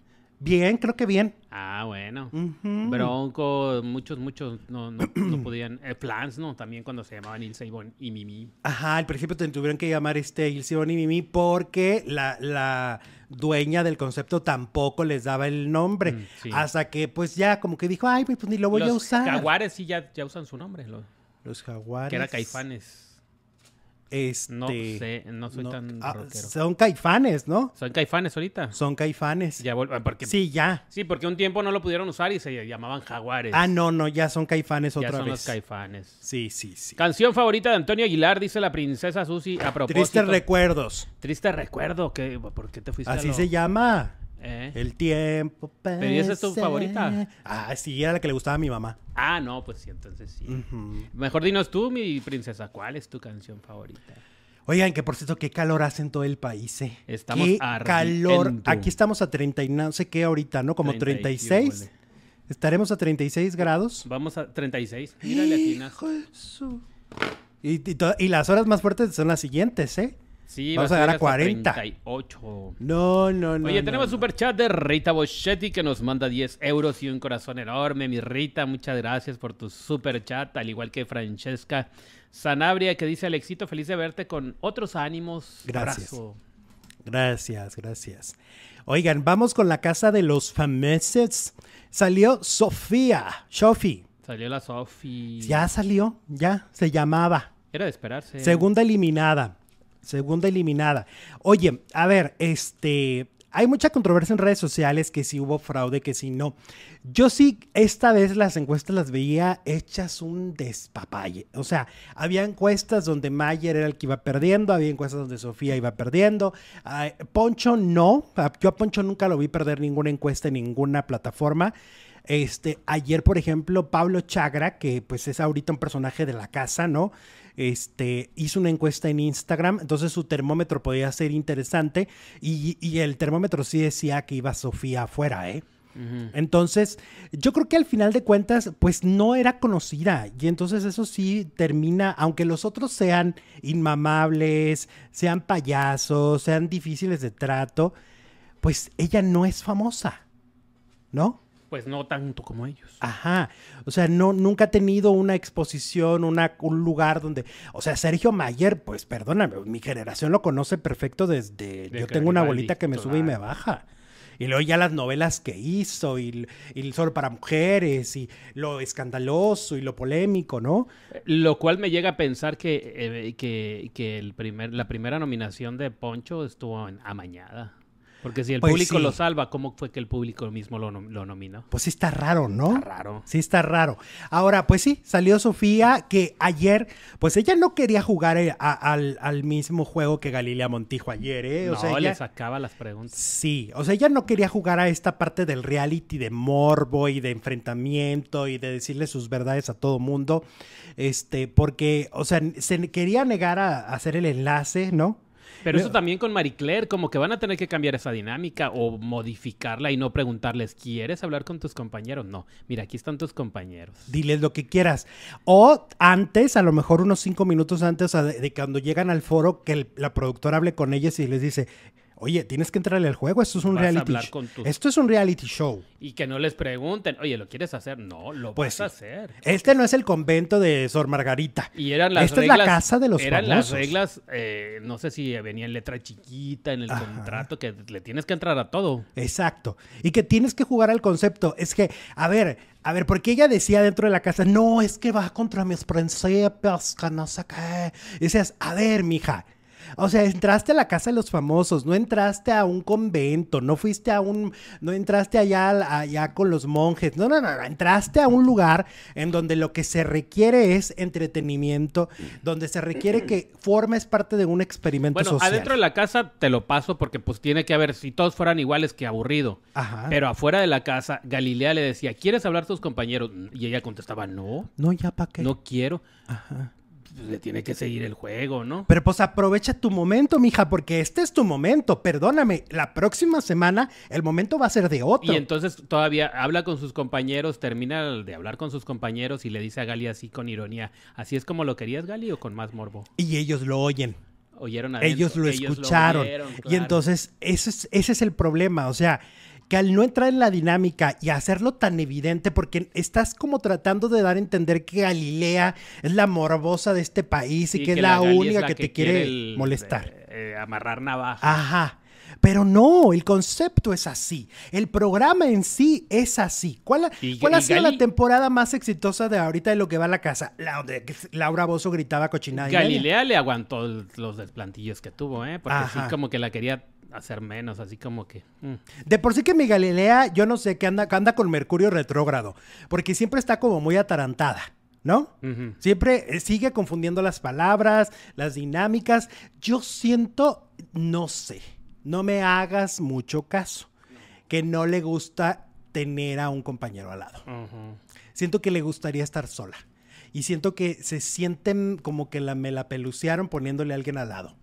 Bien, creo que bien. Ah, bueno. Bronco, muchos, muchos no, no, podían. Eh, Flans, ¿no? También cuando se llamaban Ilse y Mimi. Ajá, al principio tuvieron que llamar este Ilse y Mimi porque la, la dueña del concepto tampoco les daba el nombre. Mm, Hasta que, pues ya, como que dijo, ay, pues ni lo voy a usar. Los jaguares sí ya, ya usan su nombre. los jaguares. Que era Caifanes. Este, no sé, no soy tan ah, rockero. Son caifanes, ¿no? Son caifanes ahorita. Son caifanes. Ya porque, sí, ya. Sí, porque un tiempo no lo pudieron usar y se llamaban jaguares. Ah, no, no, ya son caifanes otra ya son los caifanes. Sí, sí, sí. Canción favorita de Antonio Aguilar, dice la princesa Susi a propósito. Tristes recuerdos. Triste recuerdo, que ¿por qué te fuiste Así se llama. ¿Eh? El tiempo ¿Pero y esa es tu favorita? Ah, sí, era la que le gustaba a mi mamá. Ah, no, pues sí, entonces sí. Mejor dinos tú, mi princesa, ¿cuál es tu canción favorita? Oigan, que por cierto, qué calor hace en todo el país, ¿eh? Estamos qué calor. Aquí estamos a 30 y no sé qué ahorita, ¿no? Como 36. ¿Estaremos a 36 grados? Vamos a 36. Mírale aquí, y, y, y, las horas más fuertes son las siguientes, ¿eh? Sí, vamos a llegar a 40. 38. No, no, no. Oye, no, tenemos super chat de Rita Boschetti que nos manda 10 euros y un corazón enorme. Mi Rita, muchas gracias por tu super chat, al igual que Francesca Sanabria que dice Alexito, feliz de verte con otros ánimos. Gracias. Gracias, gracias. Oigan, vamos con la casa de los famosos. Salió Sofía, Sofi. Salió la Sofi. Ya salió, ya, se llamaba. Era de esperarse. Segunda eliminada. Segunda eliminada. Oye, a ver, este. Hay mucha controversia en redes sociales que si hubo fraude, que si no. Yo sí, esta vez las encuestas las veía hechas un despapalle. O sea, había encuestas donde Mayer era el que iba perdiendo, había encuestas donde Sofía iba perdiendo. Poncho no, yo a Poncho nunca lo vi perder ninguna encuesta en ninguna plataforma. Este, ayer, por ejemplo, Pablo Chagra, que pues es ahorita un personaje de la casa, ¿no? este, hizo una encuesta en Instagram, entonces su termómetro podía ser interesante y, el termómetro sí decía que iba Sofía afuera, ¿eh? Entonces, yo creo que al final de cuentas, pues no era conocida. Y entonces eso sí termina, aunque los otros sean inmamables, sean payasos, sean difíciles de trato, pues ella no es famosa, ¿no? Pues no tanto como ellos. Ajá. O sea, no, nunca ha tenido una exposición, una, un lugar donde. O sea, Sergio Mayer, pues perdóname, mi generación lo conoce perfecto desde. yo tengo una bolita que me sube y me baja. Y luego ya las novelas que hizo, y, solo para mujeres, y lo escandaloso y lo polémico, ¿no? Lo cual me llega a pensar que, eh, que, el primer, la primera nominación de Poncho estuvo amañada. Porque si el pues público lo salva, ¿cómo fue que el público mismo lo, nominó? Pues sí está raro, ¿no? Está raro. Sí está raro. Ahora, pues sí, salió Sofía, que ayer, pues ella no quería jugar eh, al, mismo juego que Galilea Montijo ayer, ¿eh? O no, le sacaba las preguntas. Sí, o sea, ella no quería jugar a esta parte del reality de morbo y de enfrentamiento y de decirle sus verdades a todo mundo, este, porque, o sea, se quería negar a hacer el enlace, ¿no? Pero eso también con Marie Claire, como que van a tener que cambiar esa dinámica o modificarla y no preguntarles, ¿quieres hablar con tus compañeros? No, mira, aquí están tus compañeros. Diles lo que quieras. O antes, a lo mejor unos cinco minutos antes de, cuando llegan al foro, que la productora hable con ellos y les dice, Oye, tienes que entrarle al juego, esto es un reality show. Esto es un reality show. Y que no les pregunten, oye, ¿lo quieres hacer? No, lo pues vas a hacer. Este no es el convento de Sor Margarita. Y eran las Esta es la casa de los Eran las reglas, eh, no sé si venía en letra chiquita en el contrato, que le tienes que entrar a todo. Exacto. Y que tienes que jugar al concepto. Es que, a ver, a ver, porque ella decía dentro de la casa, no, es que va contra mis principios, que no sé qué. Y decías, a ver, mija, o sea, entraste a la casa de los famosos, no entraste a un convento, no fuiste a un, no entraste allá, allá con los monjes, no, no, no, entraste a un lugar en donde lo que se requiere es entretenimiento, donde se requiere que formes parte de un experimento bueno, adentro de la casa te lo paso porque pues tiene que haber, si todos fueran iguales, que aburrido. Ajá. Pero afuera de la casa, Galilea le decía, ¿quieres hablar a tus compañeros? Y ella contestaba, no. No, ya para qué. No quiero. Ajá. Pues, le tiene que seguir el juego, ¿no? Pero pues aprovecha tu momento, mija, porque este es tu momento. Perdóname, la próxima semana el momento va a ser de otro. Y entonces todavía habla con sus compañeros, termina de hablar con sus compañeros y le dice a Gali así con ironía, ¿así es como lo querías, Gali, o con más morbo? Y ellos lo oyen. Oyeron a Ellos lo escucharon. Y entonces ese es, ese es el problema, o sea que al no entrar en la dinámica y hacerlo tan evidente, porque estás como tratando de dar a entender que Galilea es la morbosa de este país y que, es la, única que, te quiere molestar. Eh, amarrar navaja. Ajá. Pero no, el concepto es así. El programa en sí es así. ¿Cuál, ha sido la temporada más exitosa de ahorita de lo que va a la casa? La donde Laura Bozo gritaba cochinada. Galilea le aguantó los desplantillos que tuvo, ¿eh? Porque sí como que la quería hacer menos, así como que. Mm. De por sí que mi Galilea, yo no sé, que anda, anda con Mercurio retrógrado, porque siempre está como muy atarantada. ¿No? Siempre eh, sigue confundiendo las palabras, las dinámicas. Yo siento, no sé, no me hagas mucho caso, que no le gusta tener a un compañero al lado. Siento que le gustaría estar sola. Y siento que se sienten como que la, me la pelucearon poniéndole a alguien al lado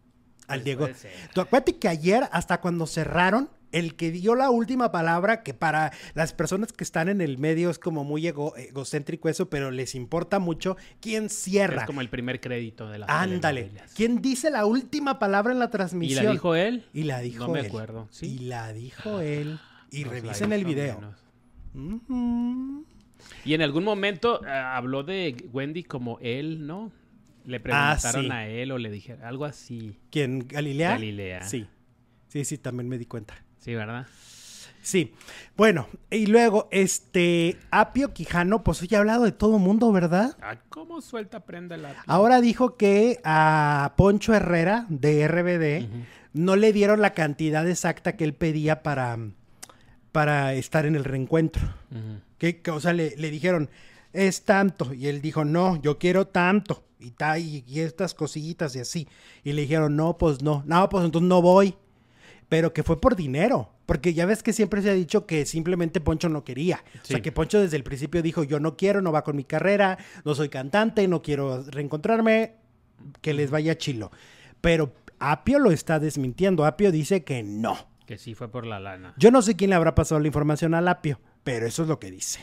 al Diego. Tú acuérdate que ayer, hasta cuando cerraron, el que dio la última palabra, que para las personas que están en el medio es como muy egocéntrico eso, pero les importa mucho, ¿quién cierra? Es como el primer crédito de la Ándale. ¿Quién dice la última palabra en la transmisión? ¿Y la dijo él? Y la dijo no me acuerdo. ¿Sí? Y la dijo él. Y revisen el video. Y en algún momento eh, habló de Wendy como él, ¿no? Le ah, preguntaron a él o le dijeron algo así. ¿Quién? ¿Galilea? Galilea. Sí. Sí, sí, también me di cuenta. Sí, ¿verdad? Sí. Bueno, y luego, este, Apio Quijano, pues hoy ha hablado de todo mundo, ¿verdad? Ah, ¿Cómo suelta prenda el Apio? Ahora dijo que a Poncho Herrera de RBD no le dieron la cantidad exacta que él pedía para, para estar en el reencuentro. que, o sea, le, dijeron, es tanto. Y él dijo, no, yo quiero tanto. Y, ta, y, y estas cositas y así. Y le dijeron, no, pues no. No, pues entonces no voy. Pero que fue por dinero. Porque ya ves que siempre se ha dicho que simplemente Poncho no quería. O sea, que Poncho desde el principio dijo, yo no quiero, no va con mi carrera, no soy cantante, no quiero reencontrarme, que les vaya chilo. Pero Apio lo está desmintiendo. Apio dice que no. Que sí fue por la lana. Yo no sé quién le habrá pasado la información al Apio, pero eso es lo que dice.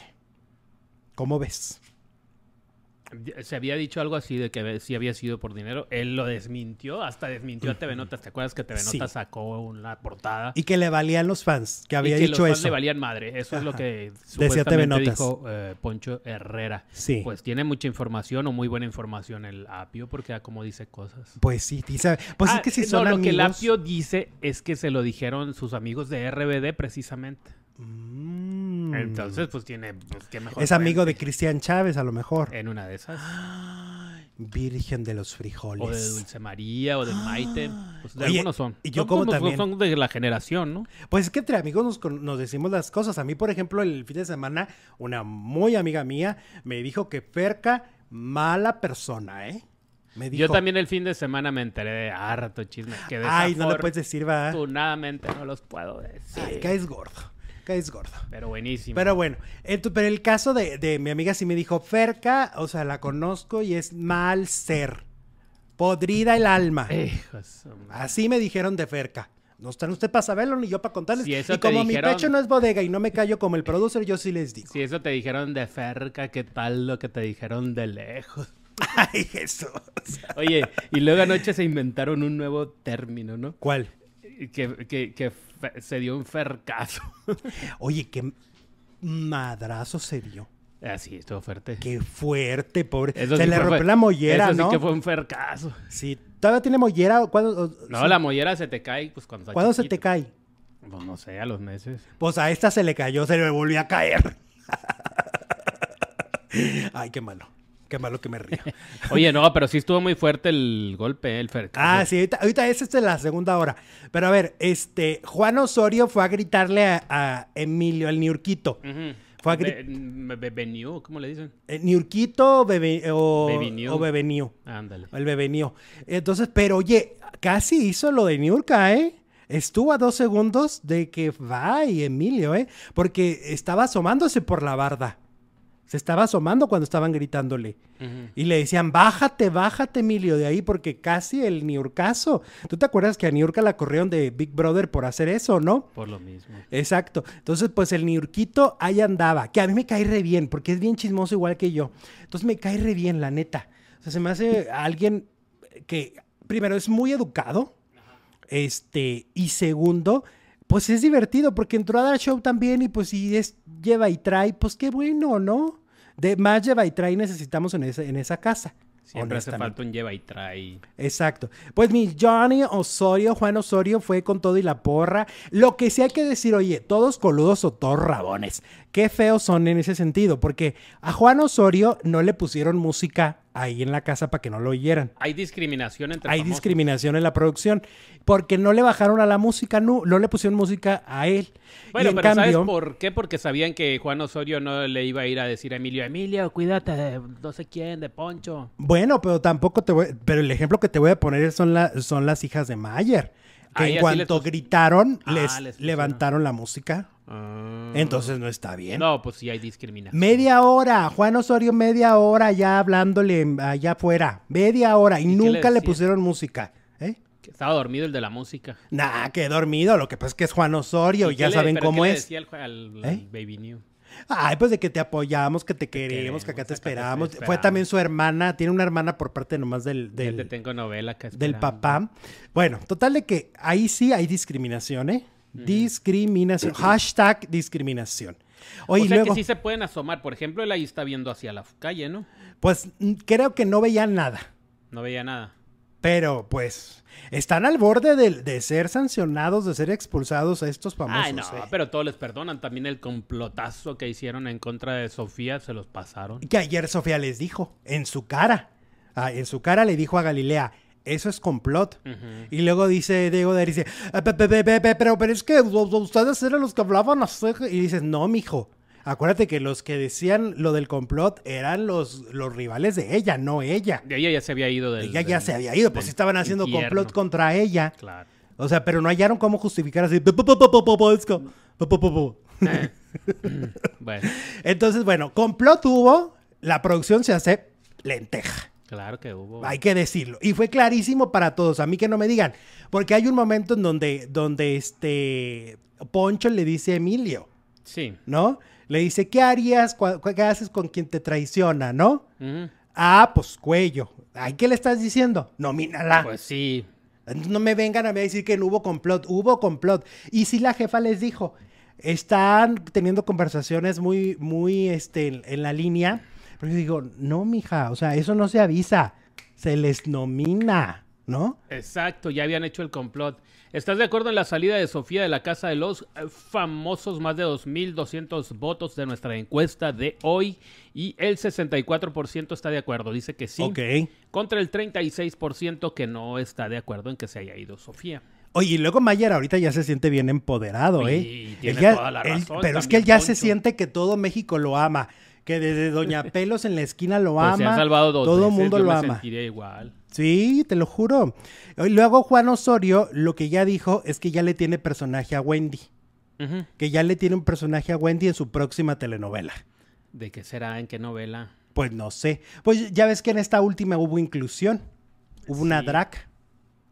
¿Cómo ves? Se había dicho algo así de que sí había sido por dinero. Él lo desmintió, hasta desmintió a TV Notas. ¿Te acuerdas que TV Notas sacó una portada? Y que le valían los fans, que había y que dicho los fans le valían madre. Eso es lo que Decía TV Notas. dijo eh, Poncho Herrera. Sí. Pues tiene mucha información o muy buena información el Apio, porque como dice cosas. Pues sí, dice. Pues es ah, que si son no, lo que el Apio dice es que se lo dijeron sus amigos de RBD precisamente. Mm. Entonces, pues tiene. Pues, mejor es amigo de Cristian Chávez, a lo mejor. En una de esas. Virgen de los frijoles. O de Dulce María o de Maite. Pues de algunos son. Y yo como también. Son de la generación, ¿no? Pues es que entre amigos nos, decimos las cosas. A mí, por ejemplo, el fin de semana, una muy amiga mía me dijo que Ferca, mala persona, ¿eh? Me dijo, yo también el fin de semana me enteré de harto chisme. Que Ay, no le puedes decir, va. Afortunadamente no los puedo decir. Ay, caes gordo es gordo. Pero buenísimo. Pero bueno, pero el caso de, mi amiga sí me dijo, Ferca, o sea, la conozco y es mal ser. Podrida el alma. Así me dijeron de Ferca. No están usted para saberlo ni yo para contarles. y como mi pecho no es bodega y no me callo como el producer, yo sí les digo. Si eso te dijeron de Ferca, ¿qué tal lo que te dijeron de lejos? Ay, Jesús. Oye, y luego anoche se inventaron un nuevo término, ¿no? ¿Cuál? Que, que, que se dio un fercazo. Oye, qué madrazo se dio. Ah, sí, estuvo fuerte. Qué fuerte, pobre. se le rompió la mollera, eso sí que fue un fercazo. Sí. ¿Todavía tiene mollera? no, la mollera se te cae pues cuando ¿Cuándo se te cae? Pues no sé, a los meses. Pues a esta se le cayó, se le volvió a caer. Ay, qué malo. Qué malo que me río. Oye, no, pero sí estuvo muy fuerte el golpe, el Fer. Ah, sí, ahorita, es la segunda hora. Pero a ver, este, Juan Osorio fue a gritarle a, Emilio, al Niurquito. Fue a gritar. ¿cómo le dicen? Eh, Niurquito bebe, o, Bebeniu. Ándale. El Bebeniu. Entonces, pero oye, casi hizo lo de Niurka, ¿eh? Estuvo a dos segundos de que va y Emilio, ¿eh? Porque estaba asomándose por la barda. Se estaba asomando cuando estaban gritándole. Y le decían, bájate, bájate, Emilio, de ahí, porque casi el Niurcaso. ¿Tú te acuerdas que a Niurka la corrieron de Big Brother por hacer eso, no? Por lo mismo. Exacto. Entonces, pues el Niurquito ahí andaba, que a mí me cae re bien, porque es bien chismoso igual que yo. Entonces me cae re bien, la neta. O sea, se me hace alguien que, primero, es muy educado. Este, y segundo, pues es divertido porque entró a dar show también y pues si es lleva y trae, pues qué bueno, ¿no? De más lleva y trae necesitamos en esa, en esa casa. Siempre hace falta un lleva y trae. Exacto. Pues mi Johnny Osorio, Juan Osorio fue con todo y la porra. Lo que sí hay que decir, oye, todos coludos o todos rabones. Qué feos son en ese sentido, porque a Juan Osorio no le pusieron música ahí en la casa para que no lo oyeran. Hay discriminación entre Hay discriminación en la producción porque no le bajaron a la música, no, no le pusieron música a él. Bueno, pero ¿sabes por qué? Porque sabían que Juan Osorio no le iba a ir a decir a Emilio, Emilio, cuídate de no sé quién, de Poncho. Bueno, pero tampoco te voy, pero el ejemplo que te voy a poner son, son las hijas de Mayer. Que en cuanto gritaron, ah, les, levantaron la música. Ah. Entonces no está bien. No, pues sí hay discriminación. Media hora, Juan Osorio, media hora ya hablándole allá afuera. Media hora y, nunca le, pusieron música. ¿eh? estaba dormido el de la música. Nah, que dormido. Lo que pasa es que es Juan Osorio, y ya saben cómo qué es. Le decía al, ¿Eh? Baby New? Ay, pues de que te apoyamos, que te, queremos, que acá te esperamos. Fue también su hermana, tiene una hermana por parte nomás del... del te tengo novela Del papá. Bueno, total de que ahí sí hay discriminación, ¿eh? Discriminación. Hashtag discriminación. Oye, o sea que sí se pueden asomar. Por ejemplo, él ahí está viendo hacia la calle, ¿no? Pues creo que no veía nada. No veía nada Pero pues están al borde de, ser sancionados, de ser expulsados a estos famosos. Ay, no, eh. pero todos les perdonan. También el complotazo que hicieron en contra de Sofía se los pasaron. Que ayer Sofía les dijo, en su cara, ah, en su cara le dijo a Galilea, eso es complot. Y luego dice Diego de dice, ah, pero, pero es que ustedes eran los que hablaban así. Y dices, no, mijo. Acuérdate que los que decían lo del complot eran los, los rivales de ella, no ella. ella ya se había ido del. Ella ya se había ido, pues estaban haciendo complot contra ella. Claro. O sea, pero no hallaron cómo justificar así. bueno. Entonces, bueno, complot hubo, la producción se hace lenteja. Claro que hubo. Hay que decirlo. Y fue clarísimo para todos. A mí que no me digan. Porque hay un momento en donde, donde este Poncho le dice a Emilio. Sí. ¿No? Le dice, ¿qué harías? ¿Qué haces con quien te traiciona, no? Ah, pues cuello. ¿Ay, qué le estás diciendo? Nomínala. Pues sí. No me vengan a decir que no hubo complot. Hubo complot. Y si la jefa les dijo, están teniendo conversaciones muy, muy, este, en la línea pero yo digo, no, mija, o sea, eso no se avisa, se les nomina, ¿no? Exacto, ya habían hecho el complot. ¿Estás de acuerdo en la salida de Sofía de la Casa de los eh, famosos más de 2.200 votos de nuestra encuesta de hoy? Y el 64% está de acuerdo, dice que sí. Ok. Contra el 36% que no está de acuerdo en que se haya ido Sofía. Oye, y luego Mayer ahorita ya se siente bien empoderado, ¿eh? tiene toda la razón, pero es que él ya se siente que todo México lo ama que desde Doña Pelos en la esquina lo pues ama. salvado todo el mundo lo ama. igual. Sí, te lo juro. Y luego Juan Osorio lo que ya dijo es que ya le tiene personaje a Wendy. Que ya le tiene un personaje a Wendy en su próxima telenovela. ¿De qué será? ¿En qué novela? Pues no sé. Pues ya ves que en esta última hubo inclusión. Hubo una drag.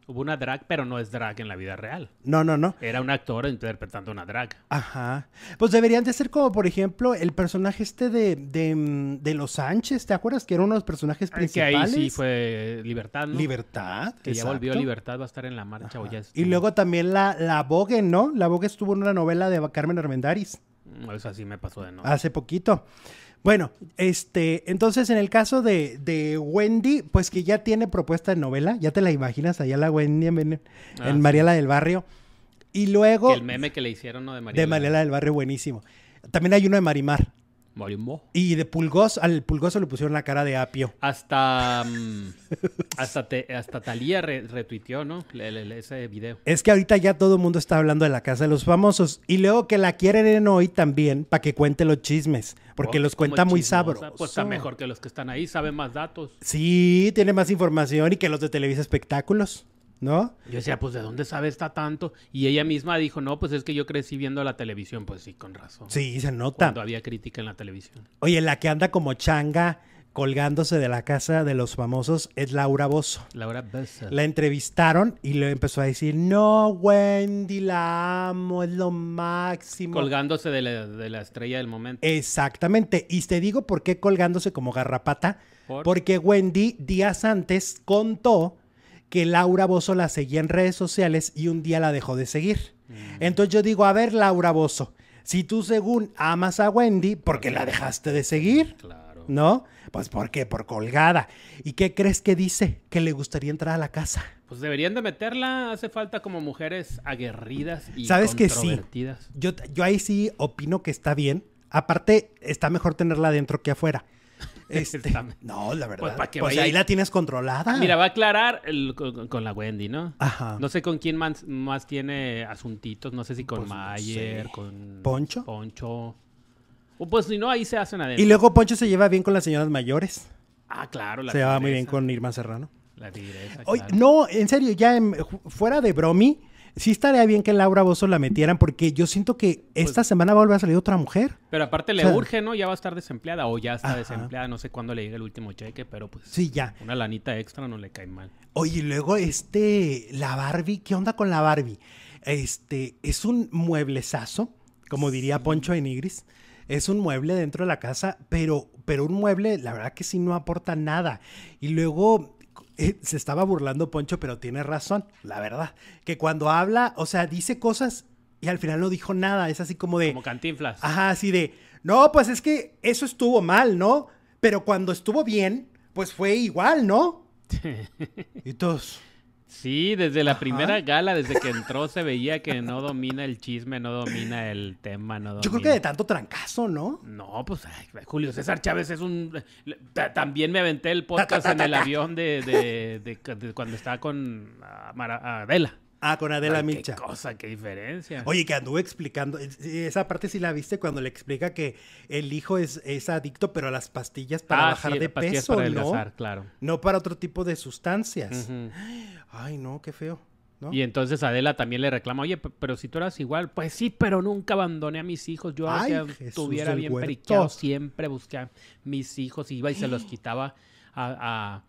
Hubo una drag, pero no es drag en la vida real. No, no, no. Era un actor interpretando una drag. Ajá. Pues deberían de ser como, por ejemplo, el personaje este de, de, Los Sánchez. ¿Te acuerdas que era uno de los personajes principales? Que ahí sí fue Libertad, ¿no? Libertad. Que ya volvió Libertad, va a estar en la marcha. O ya y luego también la, la Vogue, ¿no? La Vogue estuvo en una novela de Carmen Armendáriz. Mm, Esa sí me pasó de nuevo. Hace poquito. Bueno, este, entonces en el caso de, Wendy, pues que ya tiene propuesta de novela, ya te la imaginas allá la Wendy en, ah, Mariela del Barrio. Y luego... el meme que le hicieron, ¿no? De Mariela. De Mariela del Barrio, buenísimo. También hay uno de Marimar. Y de Pulgos, al Pulgoso le pusieron la cara de apio. Hasta mm, hasta, hasta Talía retuiteó, ¿no? ese video. Es que ahorita ya todo el mundo está hablando de la casa de los famosos. Y luego que la quieren en hoy también para que cuente los chismes. Porque oh, los cuenta muy sabroso. Pues está mejor que los que están ahí, saben más datos. Sí, tiene más información y que los de Televisa Espectáculos. ¿No? Yo decía, pues ¿de dónde sabe esta tanto? Y ella misma dijo, no, pues es que yo crecí viendo la televisión. Pues sí, con razón. Sí, se nota. Cuando había crítica en la televisión. Oye, la que anda como changa colgándose de la casa de los famosos es Laura Bozo. Laura Bozo. La entrevistaron y le empezó a decir, no, Wendy, la amo, es lo máximo. Colgándose de la, estrella del momento. Exactamente. Y te digo por qué colgándose como garrapata. Porque Wendy días antes contó que Laura Bozo la seguía en redes sociales y un día la dejó de seguir. Mm. Entonces yo digo, a ver, Laura Bozo, si tú según amas a Wendy, ¿por qué la dejaste de seguir? Claro. ¿No? Pues porque por colgada. ¿Y qué crees que dice? Que le gustaría entrar a la casa. Pues deberían de meterla, hace falta como mujeres aguerridas y ¿Sabes que sí? Yo, yo ahí sí opino que está bien. Aparte, está mejor tenerla adentro que afuera. Este, no, la verdad. Pues, pues ahí la tienes controlada. Mira, va a aclarar con, la Wendy, ¿no? Ajá. No sé con quién más, tiene asuntitos. No sé si con pues, Mayer, con... ¿Poncho? Poncho. O pues si no, ahí se hacen adentro. Y luego Poncho se lleva bien con las señoras mayores. Ah, claro. La se lleva muy bien con Irma Serrano. La tigresa, No, en serio, ya fuera de bromi sí estaría bien que Laura Bozo la metieran porque yo siento que esta pues semana va a volver a salir otra mujer. Pero aparte le urge, ¿no? Ya va a estar desempleada o ya está desempleada, no sé cuándo le llegue el último cheque, pero pues sí, ya. Una lanita extra no le cae mal. Oye, y luego este la Barbie, ¿qué onda con la Barbie? Este es un mueblezazo, como diría Poncho Enigris. Es un mueble dentro de la casa, pero pero un mueble, la verdad que sí no aporta nada. Y luego eh, se estaba burlando Poncho, pero tiene razón, la verdad. Que cuando habla, o sea, dice cosas y al final no dijo nada. Es así como de. Como cantinflas. Ajá, así de. No, pues es que eso estuvo mal, ¿no? Pero cuando estuvo bien, pues fue igual, ¿no? y todos... Sí, desde la primera gala, desde que entró, se veía que no domina el chisme, no domina el tema, no domina... Yo creo que de tanto trancazo, ¿no? No, pues Julio César Chávez es un... También me aventé el podcast en el avión de, cuando estaba con Adela. Ah, con Adela Micha. Qué cosa, qué diferencia. Oye, que anduvo explicando, esa parte sí la viste cuando le explica que el hijo es, es adicto, pero a las pastillas para ah, bajar de peso, para ¿no? claro. No para otro tipo de sustancias. Ay, no, qué feo. Y entonces Adela también le reclama, oye, pero si tú eras igual, pues sí, pero nunca abandoné a mis hijos. Yo aunque estuviera bien periqueado, siempre busqué a mis hijos, iba y se los quitaba a a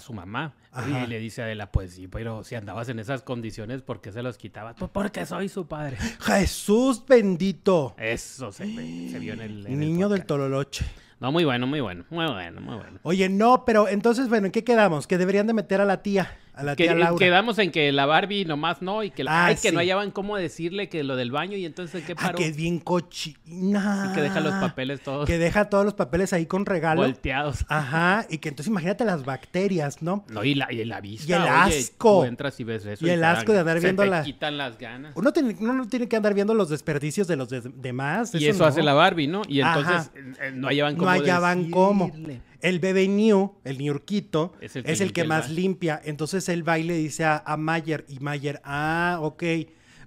su mamá. Y le dice a Adela, pues sí, pero si andabas en esas condiciones, ¿por qué se los quitaba? Pues porque soy su padre. Jesús bendito. Eso se, vio en el... Niño del Tololoche. No, muy bueno, muy bueno, muy bueno, muy bueno. Oye, no, pero entonces, bueno, ¿en qué quedamos? Que deberían de meter a la tía. A la tía Laura. Quedamos en que la Barbie nomás no y que, la, ay, que no hallaban cómo decirle que lo del baño y entonces ¿qué ah, paró? que es bien cochina. Y que deja los papeles todos. Que deja todos los papeles ahí con regalo. Volteados. Ajá, y que entonces imagínate las bacterias, ¿no? No, y la, y la vista. Y el asco. entras y ves eso. Y, el asco de andar viendo las... quitan las ganas. Uno tiene, uno tiene que andar viendo los desperdicios de los demás. Y eso, hace la Barbie, ¿no? Y entonces eh, no hallaban cómo No hallaban cómo. El bebé New, el Niurquito, es el que, más limpia. Entonces el baile dice a, Mayer y Mayer, ah, ok.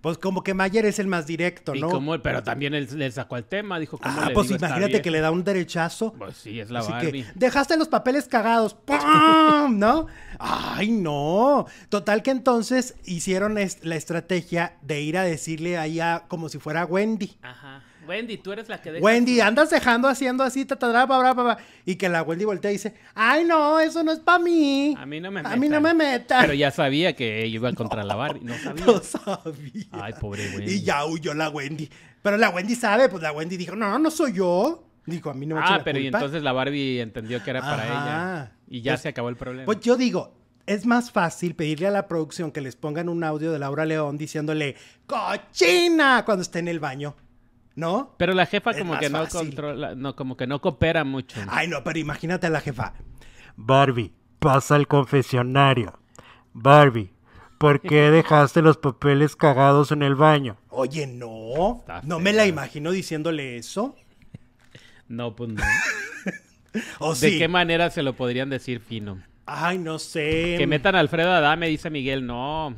Pues como que Mayer es el más directo, ¿no? Y pero también él le sacó el tema, dijo, ¿cómo Ah, pues imagínate que le da un derechazo. Pues sí, es la Barbie. dejaste los papeles cagados, ¡pum! ¿no? Ay, no. Total que entonces hicieron la estrategia de ir a decirle ahí a, como si fuera Wendy. Ajá. Wendy, tú eres la que deja. Wendy, andas dejando haciendo así, tatadra, y que la Wendy voltea y dice, ay no, eso no es para mí. A mí no me meta. A mí no me meta. Pero ya sabía que iba contra la Barbie. No sabía. No sabía. Ay, pobre Wendy. Y ya huyó la Wendy. Pero la Wendy sabe, pues la Wendy dijo, no, no soy yo. Dijo, a mí no me Ah, pero y entonces la Barbie entendió que era para ella. Y ya pues, se acabó el problema. Pues yo digo, es más fácil pedirle a la producción que les pongan un audio de Laura León diciéndole cochina cuando esté en el baño. ¿No? Pero la jefa como que no controla, no, como que no coopera mucho. Ay, no, pero imagínate a la jefa. Barbie, pasa al confesionario. Barbie, ¿por qué dejaste los papeles cagados en el baño? Oye, no. no me la imagino diciéndole eso. No, pues no. ¿De qué manera se lo podrían decir fino? Ay, no sé. Que metan a Alfredo Adame, dice Miguel. No.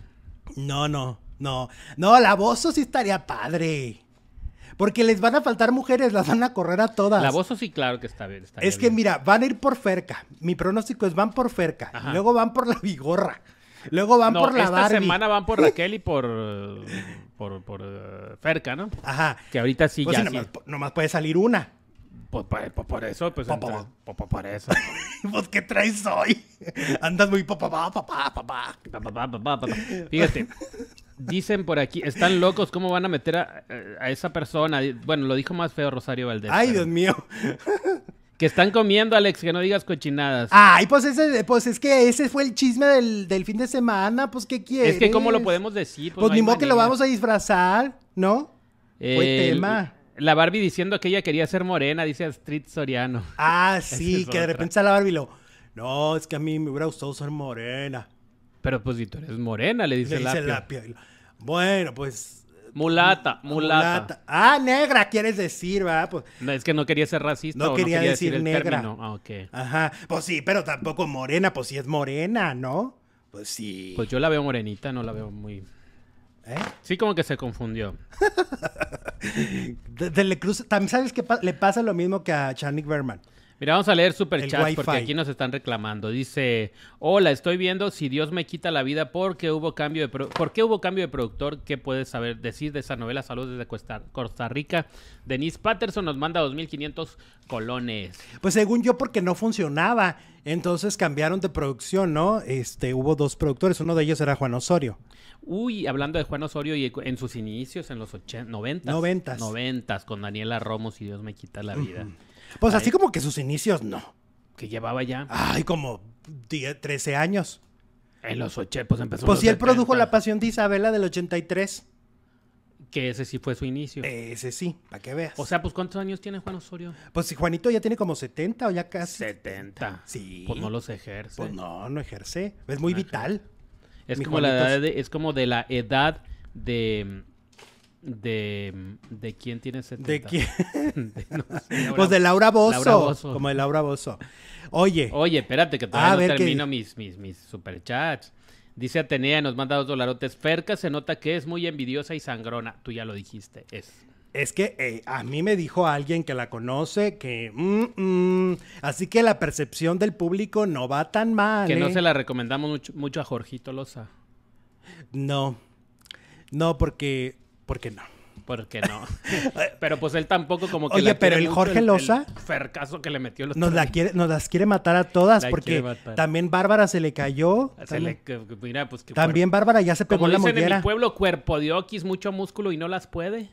No, no, no. No, la voz sí estaría padre. Porque les van a faltar mujeres, las van a correr a todas. La voz sí, claro que está bien. es que mira, van a ir por Ferca. Mi pronóstico es van por Ferca. Luego van por la Vigorra. Luego van por la esta semana van por Raquel y por por, por uh, Ferca, ¿no? Ajá. Que ahorita sí pues ya nomás, nomás, puede salir una. Pues, pues, pues por eso, pues papá. por eso. pues ¿qué traes hoy? Andas muy papá, papá, papá. Papá, papá, papá. Fíjate, Dicen por aquí, están locos, ¿cómo van a meter a, esa persona? Bueno, lo dijo más feo Rosario Valdés. Ay, Dios mío. Que están comiendo, Alex, que no digas cochinadas. Ay, pues ese, pues es que ese fue el chisme del, fin de semana, pues ¿qué quieres? Es que ¿cómo lo podemos decir? Pues, pues ni modo que lo vamos a disfrazar, ¿no? fue tema. La Barbie diciendo que ella quería ser morena, dice Astrid Soriano. Ah, sí, que de repente a la Barbie lo... No, es que a mí me hubiera gustado ser morena. Pero pues si tú eres morena, le dice, le dice Bueno, pues... Mulata, mulata, Ah, negra, quieres decir, ¿verdad? Pues, no, es que no quería ser racista. No, quería, decir, negra. Ah, ok. Ajá. Pues sí, pero tampoco morena, pues sí es morena, ¿no? Pues sí. Pues yo la veo morenita, no la veo muy... ¿Eh? Sí, como que se confundió. También sabes que le pasa lo mismo que a Chanik Berman. Mira, vamos a leer super chat porque aquí nos están reclamando. Dice, hola, estoy viendo si Dios me quita la vida porque hubo cambio de ¿por qué hubo cambio de productor? ¿Qué puedes saber decir de esa novela? Saludos desde Costa, Rica. Denise Patterson nos manda 2.500 colones. Pues según yo porque no funcionaba, entonces cambiaron de producción, ¿no? Este, hubo dos productores, uno de ellos era Juan Osorio. Uy, hablando de Juan Osorio y en sus inicios, en los 80, 90. 90. 90 con Daniela Romo, si Dios me quita la vida. Pues así como que sus inicios, no. Que llevaba ya. Ay, como 10, 13 años. En los 80, pues empezó. Pues sí, él produjo La Pasión de Isabela del 83. Que ese sí fue su inicio. Ese sí, para que veas. O sea, pues ¿cuántos años tiene Juan Osorio? Pues si Juanito ya tiene como 70 o ya casi. 70. Sí. Pues no los ejerce. Pues no, no ejerce. Es muy vital. Es como, la edad de, es como de la edad de... De, de quién tiene 70. ¿De quién? pues de Laura Bozo, Como de Laura Bozo. Oye. Oye, espérate, que todavía no termino mis, mis, mis superchats. Dice Atenea, nos manda dos dolarotes. Ferca se nota que es muy envidiosa y sangrona. Tú ya lo dijiste, es. Es que eh, a mí me dijo alguien que la conoce que... Mm, mm, así que la percepción del público no va tan mal. Que no ¿eh? se la recomendamos mucho, mucho a Jorgito Loza. No. No, porque... Porque no. Porque no. pero pues él tampoco como que... Oye, pero el Jorge Loza... El fercaso que le metió los... Nos, la quiere, nos las quiere matar a todas porque también Bárbara se le cayó. Se le, mira, pues, también Bárbara ya se pegó como la dicen en mi pueblo, cuerpo de oquis, mucho músculo y no las puede.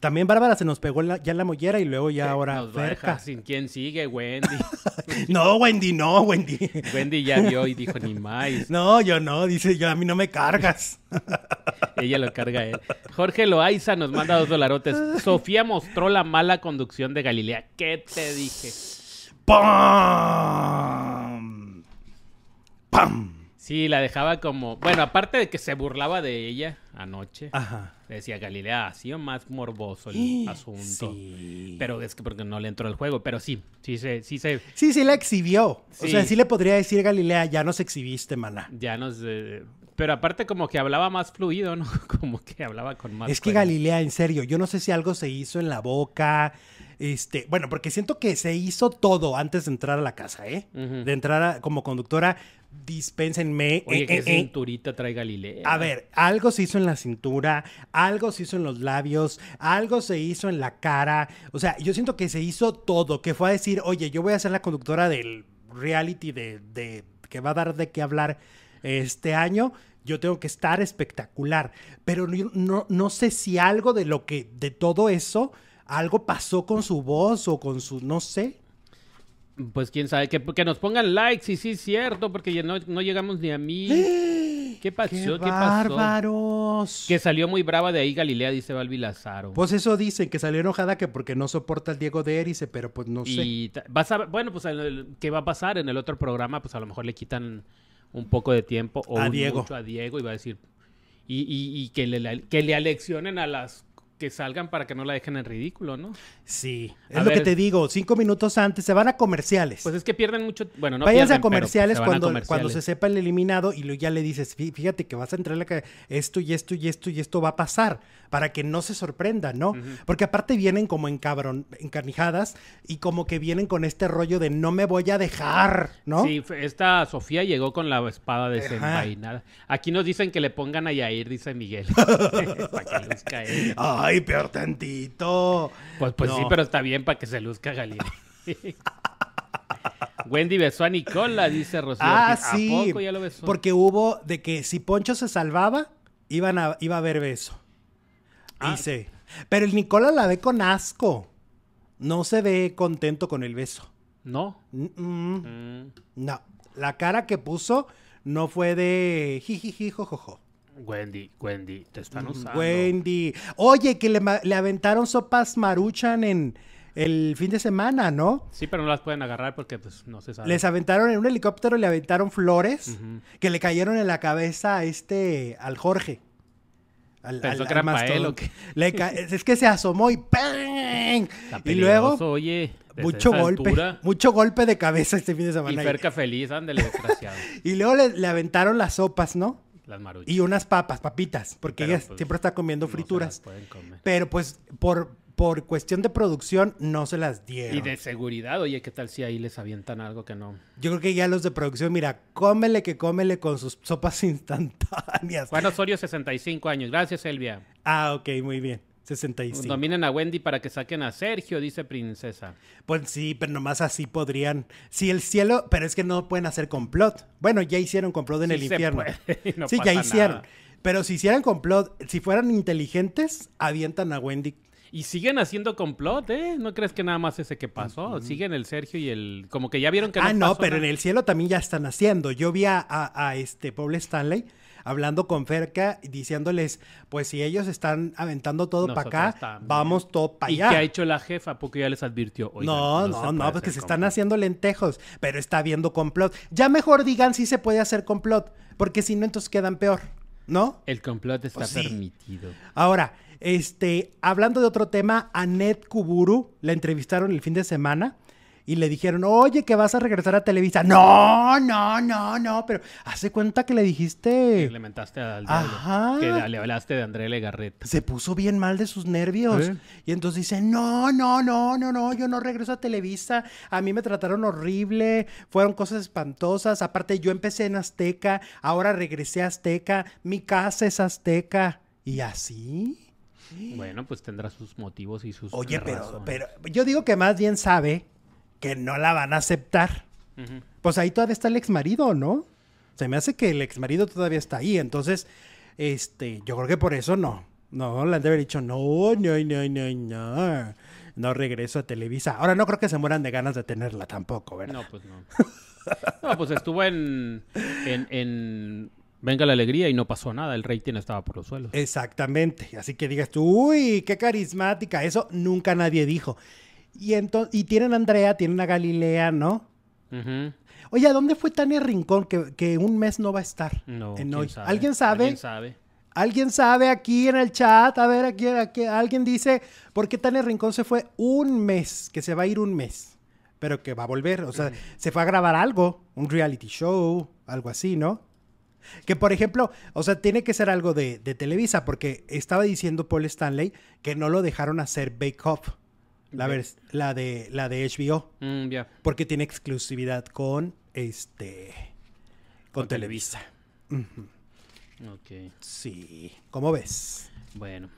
También Bárbara se nos pegó ya en la mollera y luego ya ahora Ferca. sin quién sigue, Wendy. no, Wendy, no, Wendy. Wendy ya vio y dijo ni más. No, yo no, dice yo, a mí no me cargas. Ella lo carga él. Jorge Loaiza nos manda dos dolarotes. Sofía mostró la mala conducción de Galilea. ¿Qué te dije? ¡Pam! ¡Pam! Sí, la dejaba como. Bueno, aparte de que se burlaba de ella anoche. Ajá. decía Galilea, ha sido más morboso el asunto. Sí. Pero es que porque no le entró el juego. Pero sí, sí se. Sí, se... sí, sí la exhibió. O sea, sí le podría decir Galilea, ya nos exhibiste, mana. Ya nos. Eh, pero aparte, como que hablaba más fluido, ¿no? Como que hablaba con más. Es que Galilea, en serio, yo no sé si algo se hizo en la boca. Este, bueno, porque siento que se hizo todo antes de entrar a la casa, ¿eh? De entrar como conductora dispénsenme. Oye, ¿qué eh, eh, cinturita trae Galilea? A ver, algo se hizo en la cintura, algo se hizo en los labios, algo se hizo en la cara. O sea, yo siento que se hizo todo, que fue a decir, oye, yo voy a ser la conductora del reality de, de que va a dar de qué hablar este año. Yo tengo que estar espectacular. Pero no, no sé si algo de lo que, de todo eso, algo pasó con su voz o con su, no sé. Pues quién sabe, que, que nos pongan likes, sí, sí, es cierto, porque ya no, llegamos ni a mí. ¿Qué pasó? ¡Qué, bárbaros! Que salió muy brava de ahí Galilea, dice Balbi Lazaro. Pues eso dicen, que salió enojada que porque no soporta al Diego de Erice, pero pues no y sé. Vas a, bueno, pues ¿qué va a pasar? En el otro programa, pues a lo mejor le quitan un poco de tiempo o a Diego. mucho a Diego y va a decir... Y, y, que, le, que le aleccionen a las que salgan para que no la dejen en ridículo, ¿no? Sí, es lo que te digo, cinco minutos antes se van a comerciales. Pues es que pierden mucho, bueno, no Váyanse a comerciales, cuando, cuando se sepa el eliminado y luego ya le dices, fíjate que vas a entrar que esto y esto y esto y esto va a pasar, para que no se sorprenda, ¿no? Porque aparte vienen como en cabrón, encarnijadas y como que vienen con este rollo de no me voy a dejar, ¿no? Sí, esta Sofía llegó con la espada desenvainada. Aquí nos dicen que le pongan a Yair, dice Miguel. para que luzca él. Ay, peor tantito. Pues, pues sí, pero está bien para que se luzca Galilea. Wendy besó a Nicola, dice Rocío. Ah, sí. poco ya lo besó? Porque hubo de que si Poncho se salvaba, iban a, iba a haber beso. Ah. Dice. Pero el Nicola la ve con asco. No se ve contento con el beso. ¿No? Mm. No. La cara que puso no fue de jijiji, jojojo. Wendy, Wendy, te están mm, usando. Wendy. Oye, que le, aventaron sopas maruchan en el fin de semana, ¿no? Sí, pero no las pueden agarrar porque pues no se sabe. Les aventaron en un helicóptero, le aventaron flores que le cayeron en la cabeza a este, al Jorge. Al, Pensó que él o qué. es que se asomó y ¡pang! Y luego, oye, mucho golpe, mucho golpe de cabeza este fin de semana. Y Ferca feliz, ándale, desgraciado. y luego le, le aventaron las sopas, ¿no? Las y unas papas, papitas, porque ella pues, siempre está comiendo frituras. Pero pues por, por cuestión de producción no se las dieron. Y de seguridad, oye, ¿qué tal si ahí les avientan algo que no? Yo creo que ya los de producción, mira, cómele que cómele con sus sopas instantáneas. Juan Osorio, 65 años. Gracias, Elvia. Ah, ok, muy bien. 65. Dominen a Wendy para que saquen a Sergio, dice Princesa. Pues sí, pero nomás así podrían. Si el cielo, pero es que no pueden hacer complot. Bueno, ya hicieron complot en el infierno. sí, ya hicieron. Pero si hicieran complot, si fueran inteligentes, avientan a Wendy. Y siguen haciendo complot, ¿eh? ¿No crees que nada más ese que pasó? Siguen el Sergio y el... Como que ya vieron que no Ah, no, pero en el cielo también ya están haciendo. Yo vi a, a, a este Paul Stanley hablando con Ferca y diciéndoles, pues si ellos están aventando todo para acá, vamos todo para allá. ¿Y qué ha hecho la jefa? Porque ya les advirtió. no, no, no, porque se están haciendo lentejos, pero está habiendo complot. Ya mejor digan si se puede hacer complot, porque si no, entonces quedan peor, ¿no? El complot está pues permitido. Ahora, este, hablando de otro tema, Anet Kuburu la entrevistaron el fin de semana y le dijeron, oye, que vas a regresar a Televisa. No, no, no, no, pero hace cuenta que le dijiste... Que le mentaste al Ajá. Que le hablaste de André Legarreta. Se puso bien mal de sus nervios. Y entonces dice, no, no, no, no, no, yo no regreso a Televisa. A mí me trataron horrible, fueron cosas espantosas. Aparte, yo empecé en Azteca, ahora regresé a Azteca, mi casa es Azteca. Y así... Bueno, pues tendrá sus motivos y sus. Oye, pero, pero yo digo que más bien sabe que no la van a aceptar. Pues ahí todavía está el ex marido, ¿no? Se me hace que el ex marido todavía está ahí. Entonces, este, yo creo que por eso no. No, le han de haber dicho, no, no, no, no, no. No regreso a Televisa. Ahora no creo que se mueran de ganas de tenerla tampoco, ¿verdad? No, pues no. no, pues estuvo en, en Venga la alegría y no pasó nada, el rating estaba por los suelos. Exactamente, así que digas tú, uy, qué carismática, eso nunca nadie dijo. Y, entonces, y tienen a Andrea, tienen a Galilea, ¿no? Oye, ¿a dónde fue Tania Rincón que, un mes no va a estar no, en hoy? ¿Alguien sabe? ¿Alguien sabe? ¿Alguien sabe aquí en el chat? A ver, aquí, aquí, alguien dice, ¿por qué Tania Rincón se fue un mes? Que se va a ir un mes, pero que va a volver. O sea, se fue a grabar algo, un reality show, algo así, ¿no? Que por ejemplo, o sea, tiene que ser algo de, Televisa, porque estaba diciendo Paul Stanley que no lo dejaron hacer Bake Off, la, la, de, la de HBO. Mm, porque tiene exclusividad con este. con, Televisa. Ok. Sí. ¿Cómo ves? Bueno.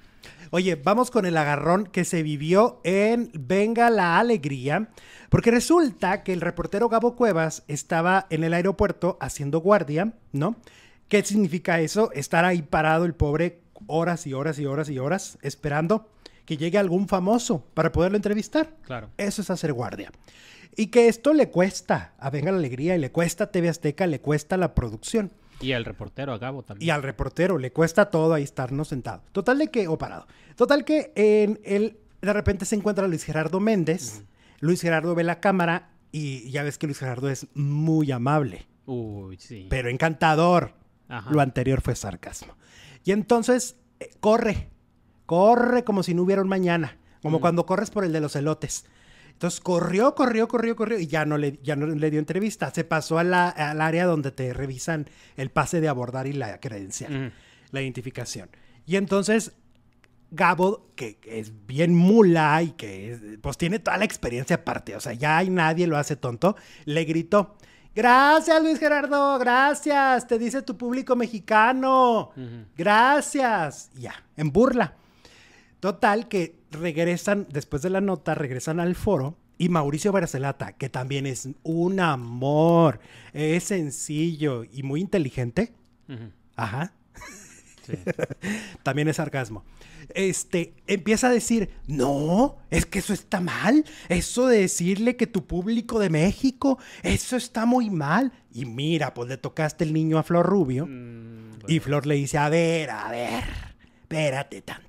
Oye, vamos con el agarrón que se vivió en Venga la Alegría, porque resulta que el reportero Gabo Cuevas estaba en el aeropuerto haciendo guardia, ¿no? ¿Qué significa eso? Estar ahí parado el pobre horas y horas y horas y horas esperando que llegue algún famoso para poderlo entrevistar. Claro. Eso es hacer guardia. Y que esto le cuesta a Venga la Alegría y le cuesta a TV Azteca, le cuesta la producción. Y al reportero, a Gabo también. Y al reportero, le cuesta todo ahí estarnos sentado. Total de que, o parado. Total que en él de repente se encuentra Luis Gerardo Méndez. Luis Gerardo ve la cámara y ya ves que Luis Gerardo es muy amable. Uy, sí. Pero encantador. Lo anterior fue sarcasmo. Y entonces eh, corre, corre como si no hubiera un mañana. Como cuando corres por el de los elotes. Entonces corrió, corrió, corrió, corrió y ya no le, ya no le dio entrevista. Se pasó al área donde te revisan el pase de abordar y la credencial, la identificación. Y entonces Gabo, que es bien mula y que pues tiene toda la experiencia aparte, o sea, ya hay nadie lo hace tonto, le gritó. Gracias, Luis Gerardo, gracias, te dice tu público mexicano. Gracias. Ya, en burla. Total que regresan, después de la nota, regresan al foro y Mauricio Barcelata, que también es un amor, es sencillo y muy inteligente. Ajá. también es sarcasmo. Este empieza a decir: No, es que eso está mal. Eso de decirle que tu público de México, eso está muy mal. Y mira, pues le tocaste el niño a Flor Rubio. Mm, y Flor le dice: A ver, a ver, espérate tantito.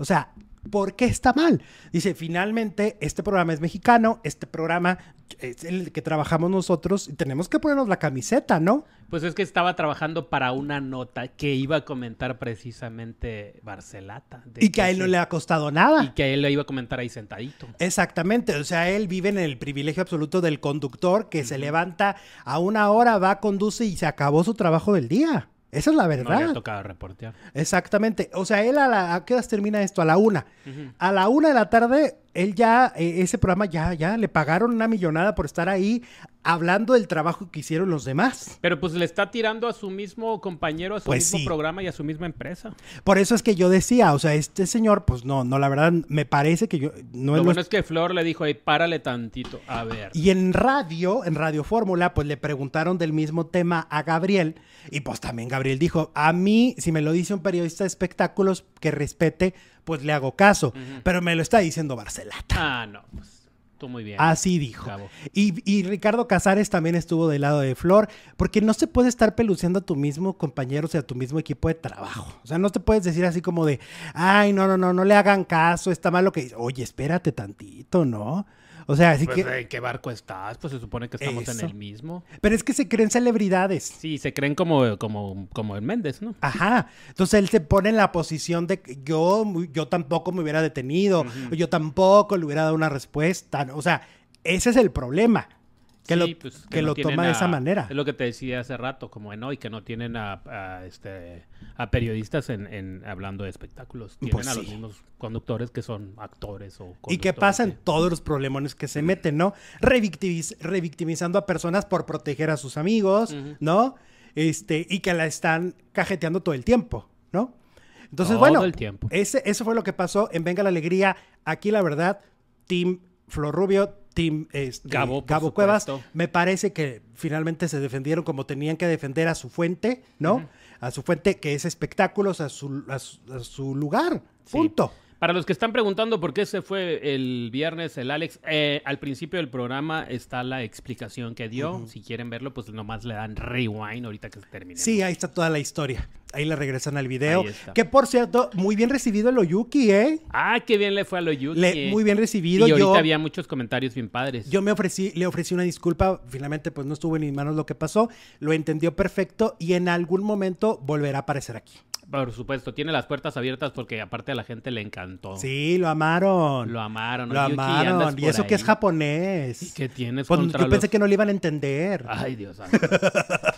O sea, ¿por qué está mal? Dice, finalmente, este programa es mexicano, este programa es el que trabajamos nosotros y tenemos que ponernos la camiseta, ¿no? Pues es que estaba trabajando para una nota que iba a comentar precisamente Barcelata. Y que, a él no le ha costado nada. Y que a él le iba a comentar ahí sentadito. Exactamente, o sea, él vive en el privilegio absoluto del conductor que se levanta a una hora, va, conduce y se acabó su trabajo del día. Esa es la verdad. No le tocado reportear. Exactamente. O sea, él a, la, ¿a qué horas termina esto? A la una. A la una de la tarde, él ya, eh, ese programa ya, ya, le pagaron una millonada por estar ahí hablando del trabajo que hicieron los demás. Pero pues le está tirando a su mismo compañero, a su pues mismo programa y a su misma empresa. Por eso es que yo decía, o sea, este señor, pues no, no, la verdad, me parece que yo... No lo bueno es que Flor le dijo, ahí, párale tantito, a ver. Y en radio, en Radio Fórmula, pues le preguntaron del mismo tema a Gabriel, y pues también Gabriel dijo, a mí, si me lo dice un periodista de espectáculos que respete, pues le hago caso. Pero me lo está diciendo Barcelata. Ah, no, pues muy bien. Así dijo. Y, Ricardo Casares también estuvo del lado de Flor, porque no se puede estar peluceando a tu mismo compañero, o sea, a tu mismo equipo de trabajo. O sea, no te puedes decir así como de, ay, no, no, no, no le hagan caso, está mal lo que dice. Oye, espérate tantito, ¿no? O sea, así pues, que. ¿En qué barco estás? Pues se supone que estamos en el mismo. Pero es que se creen celebridades. Sí, se creen como, como, como en Méndez, ¿no? Ajá. Entonces él se pone en la posición de que yo, yo tampoco me hubiera detenido, yo tampoco le hubiera dado una respuesta. O sea, ese es el problema. Que lo, pues, que, lo toma de esa manera. Es lo que te decía hace rato, como en hoy, que no tienen a, este, a periodistas en, hablando de espectáculos. Tienen pues a los mismos conductores que son actores o Y que pasan todos los problemones que se meten, ¿no? revictimizando a personas por proteger a sus amigos, ¿no? Este, y que la están cajeteando todo el tiempo, ¿no? Entonces, bueno, el tiempo. Ese, eso fue lo que pasó en Venga la Alegría. Aquí, la verdad, Team Flor Rubio, Este, Gabo, Cuevas, me parece que finalmente se defendieron como tenían que defender a su fuente, ¿no? A su fuente que es espectáculos, a su, a su, lugar, punto. Para los que están preguntando por qué se fue el viernes el Alex, eh, al principio del programa está la explicación que dio. Si quieren verlo, pues nomás le dan rewind ahorita que se termine. Sí, ahí está toda la historia. Ahí le regresan al video. Que por cierto, muy bien recibido el Oyuki, ¿eh? Ah, qué bien le fue al Oyuki. muy bien recibido. Y ahorita había muchos comentarios bien padres. Yo me ofrecí, le ofrecí una disculpa. Finalmente, pues no estuvo en mis manos lo que pasó. Lo entendió perfecto y en algún momento volverá a aparecer aquí. Por supuesto, tiene las puertas abiertas porque aparte a la gente le encantó. Sí, lo amaron. Lo amaron. Lo amaron. Y eso que es japonés. ¿Y qué tienes pues, Yo pensé que no le iban a entender. Ay, Dios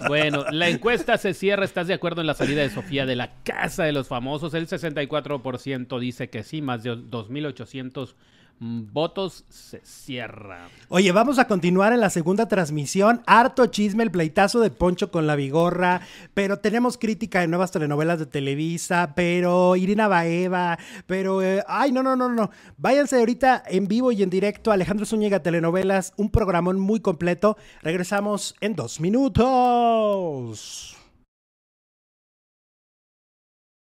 bueno, la encuesta se cierra. ¿Estás de acuerdo en la salida de Sofía de la Casa de los Famosos? El 64% dice que sí, más de 2.800 votos se cierra. Oye, vamos a continuar en la segunda transmisión. Harto chisme, el pleitazo de Poncho con la Vigorra, pero tenemos crítica de nuevas telenovelas de Televisa, pero Irina Baeva, pero... Eh, ay, no, no, no, no. Váyanse ahorita en vivo y en directo. Alejandro Zúñiga Telenovelas, un programón muy completo. Regresamos en dos minutos.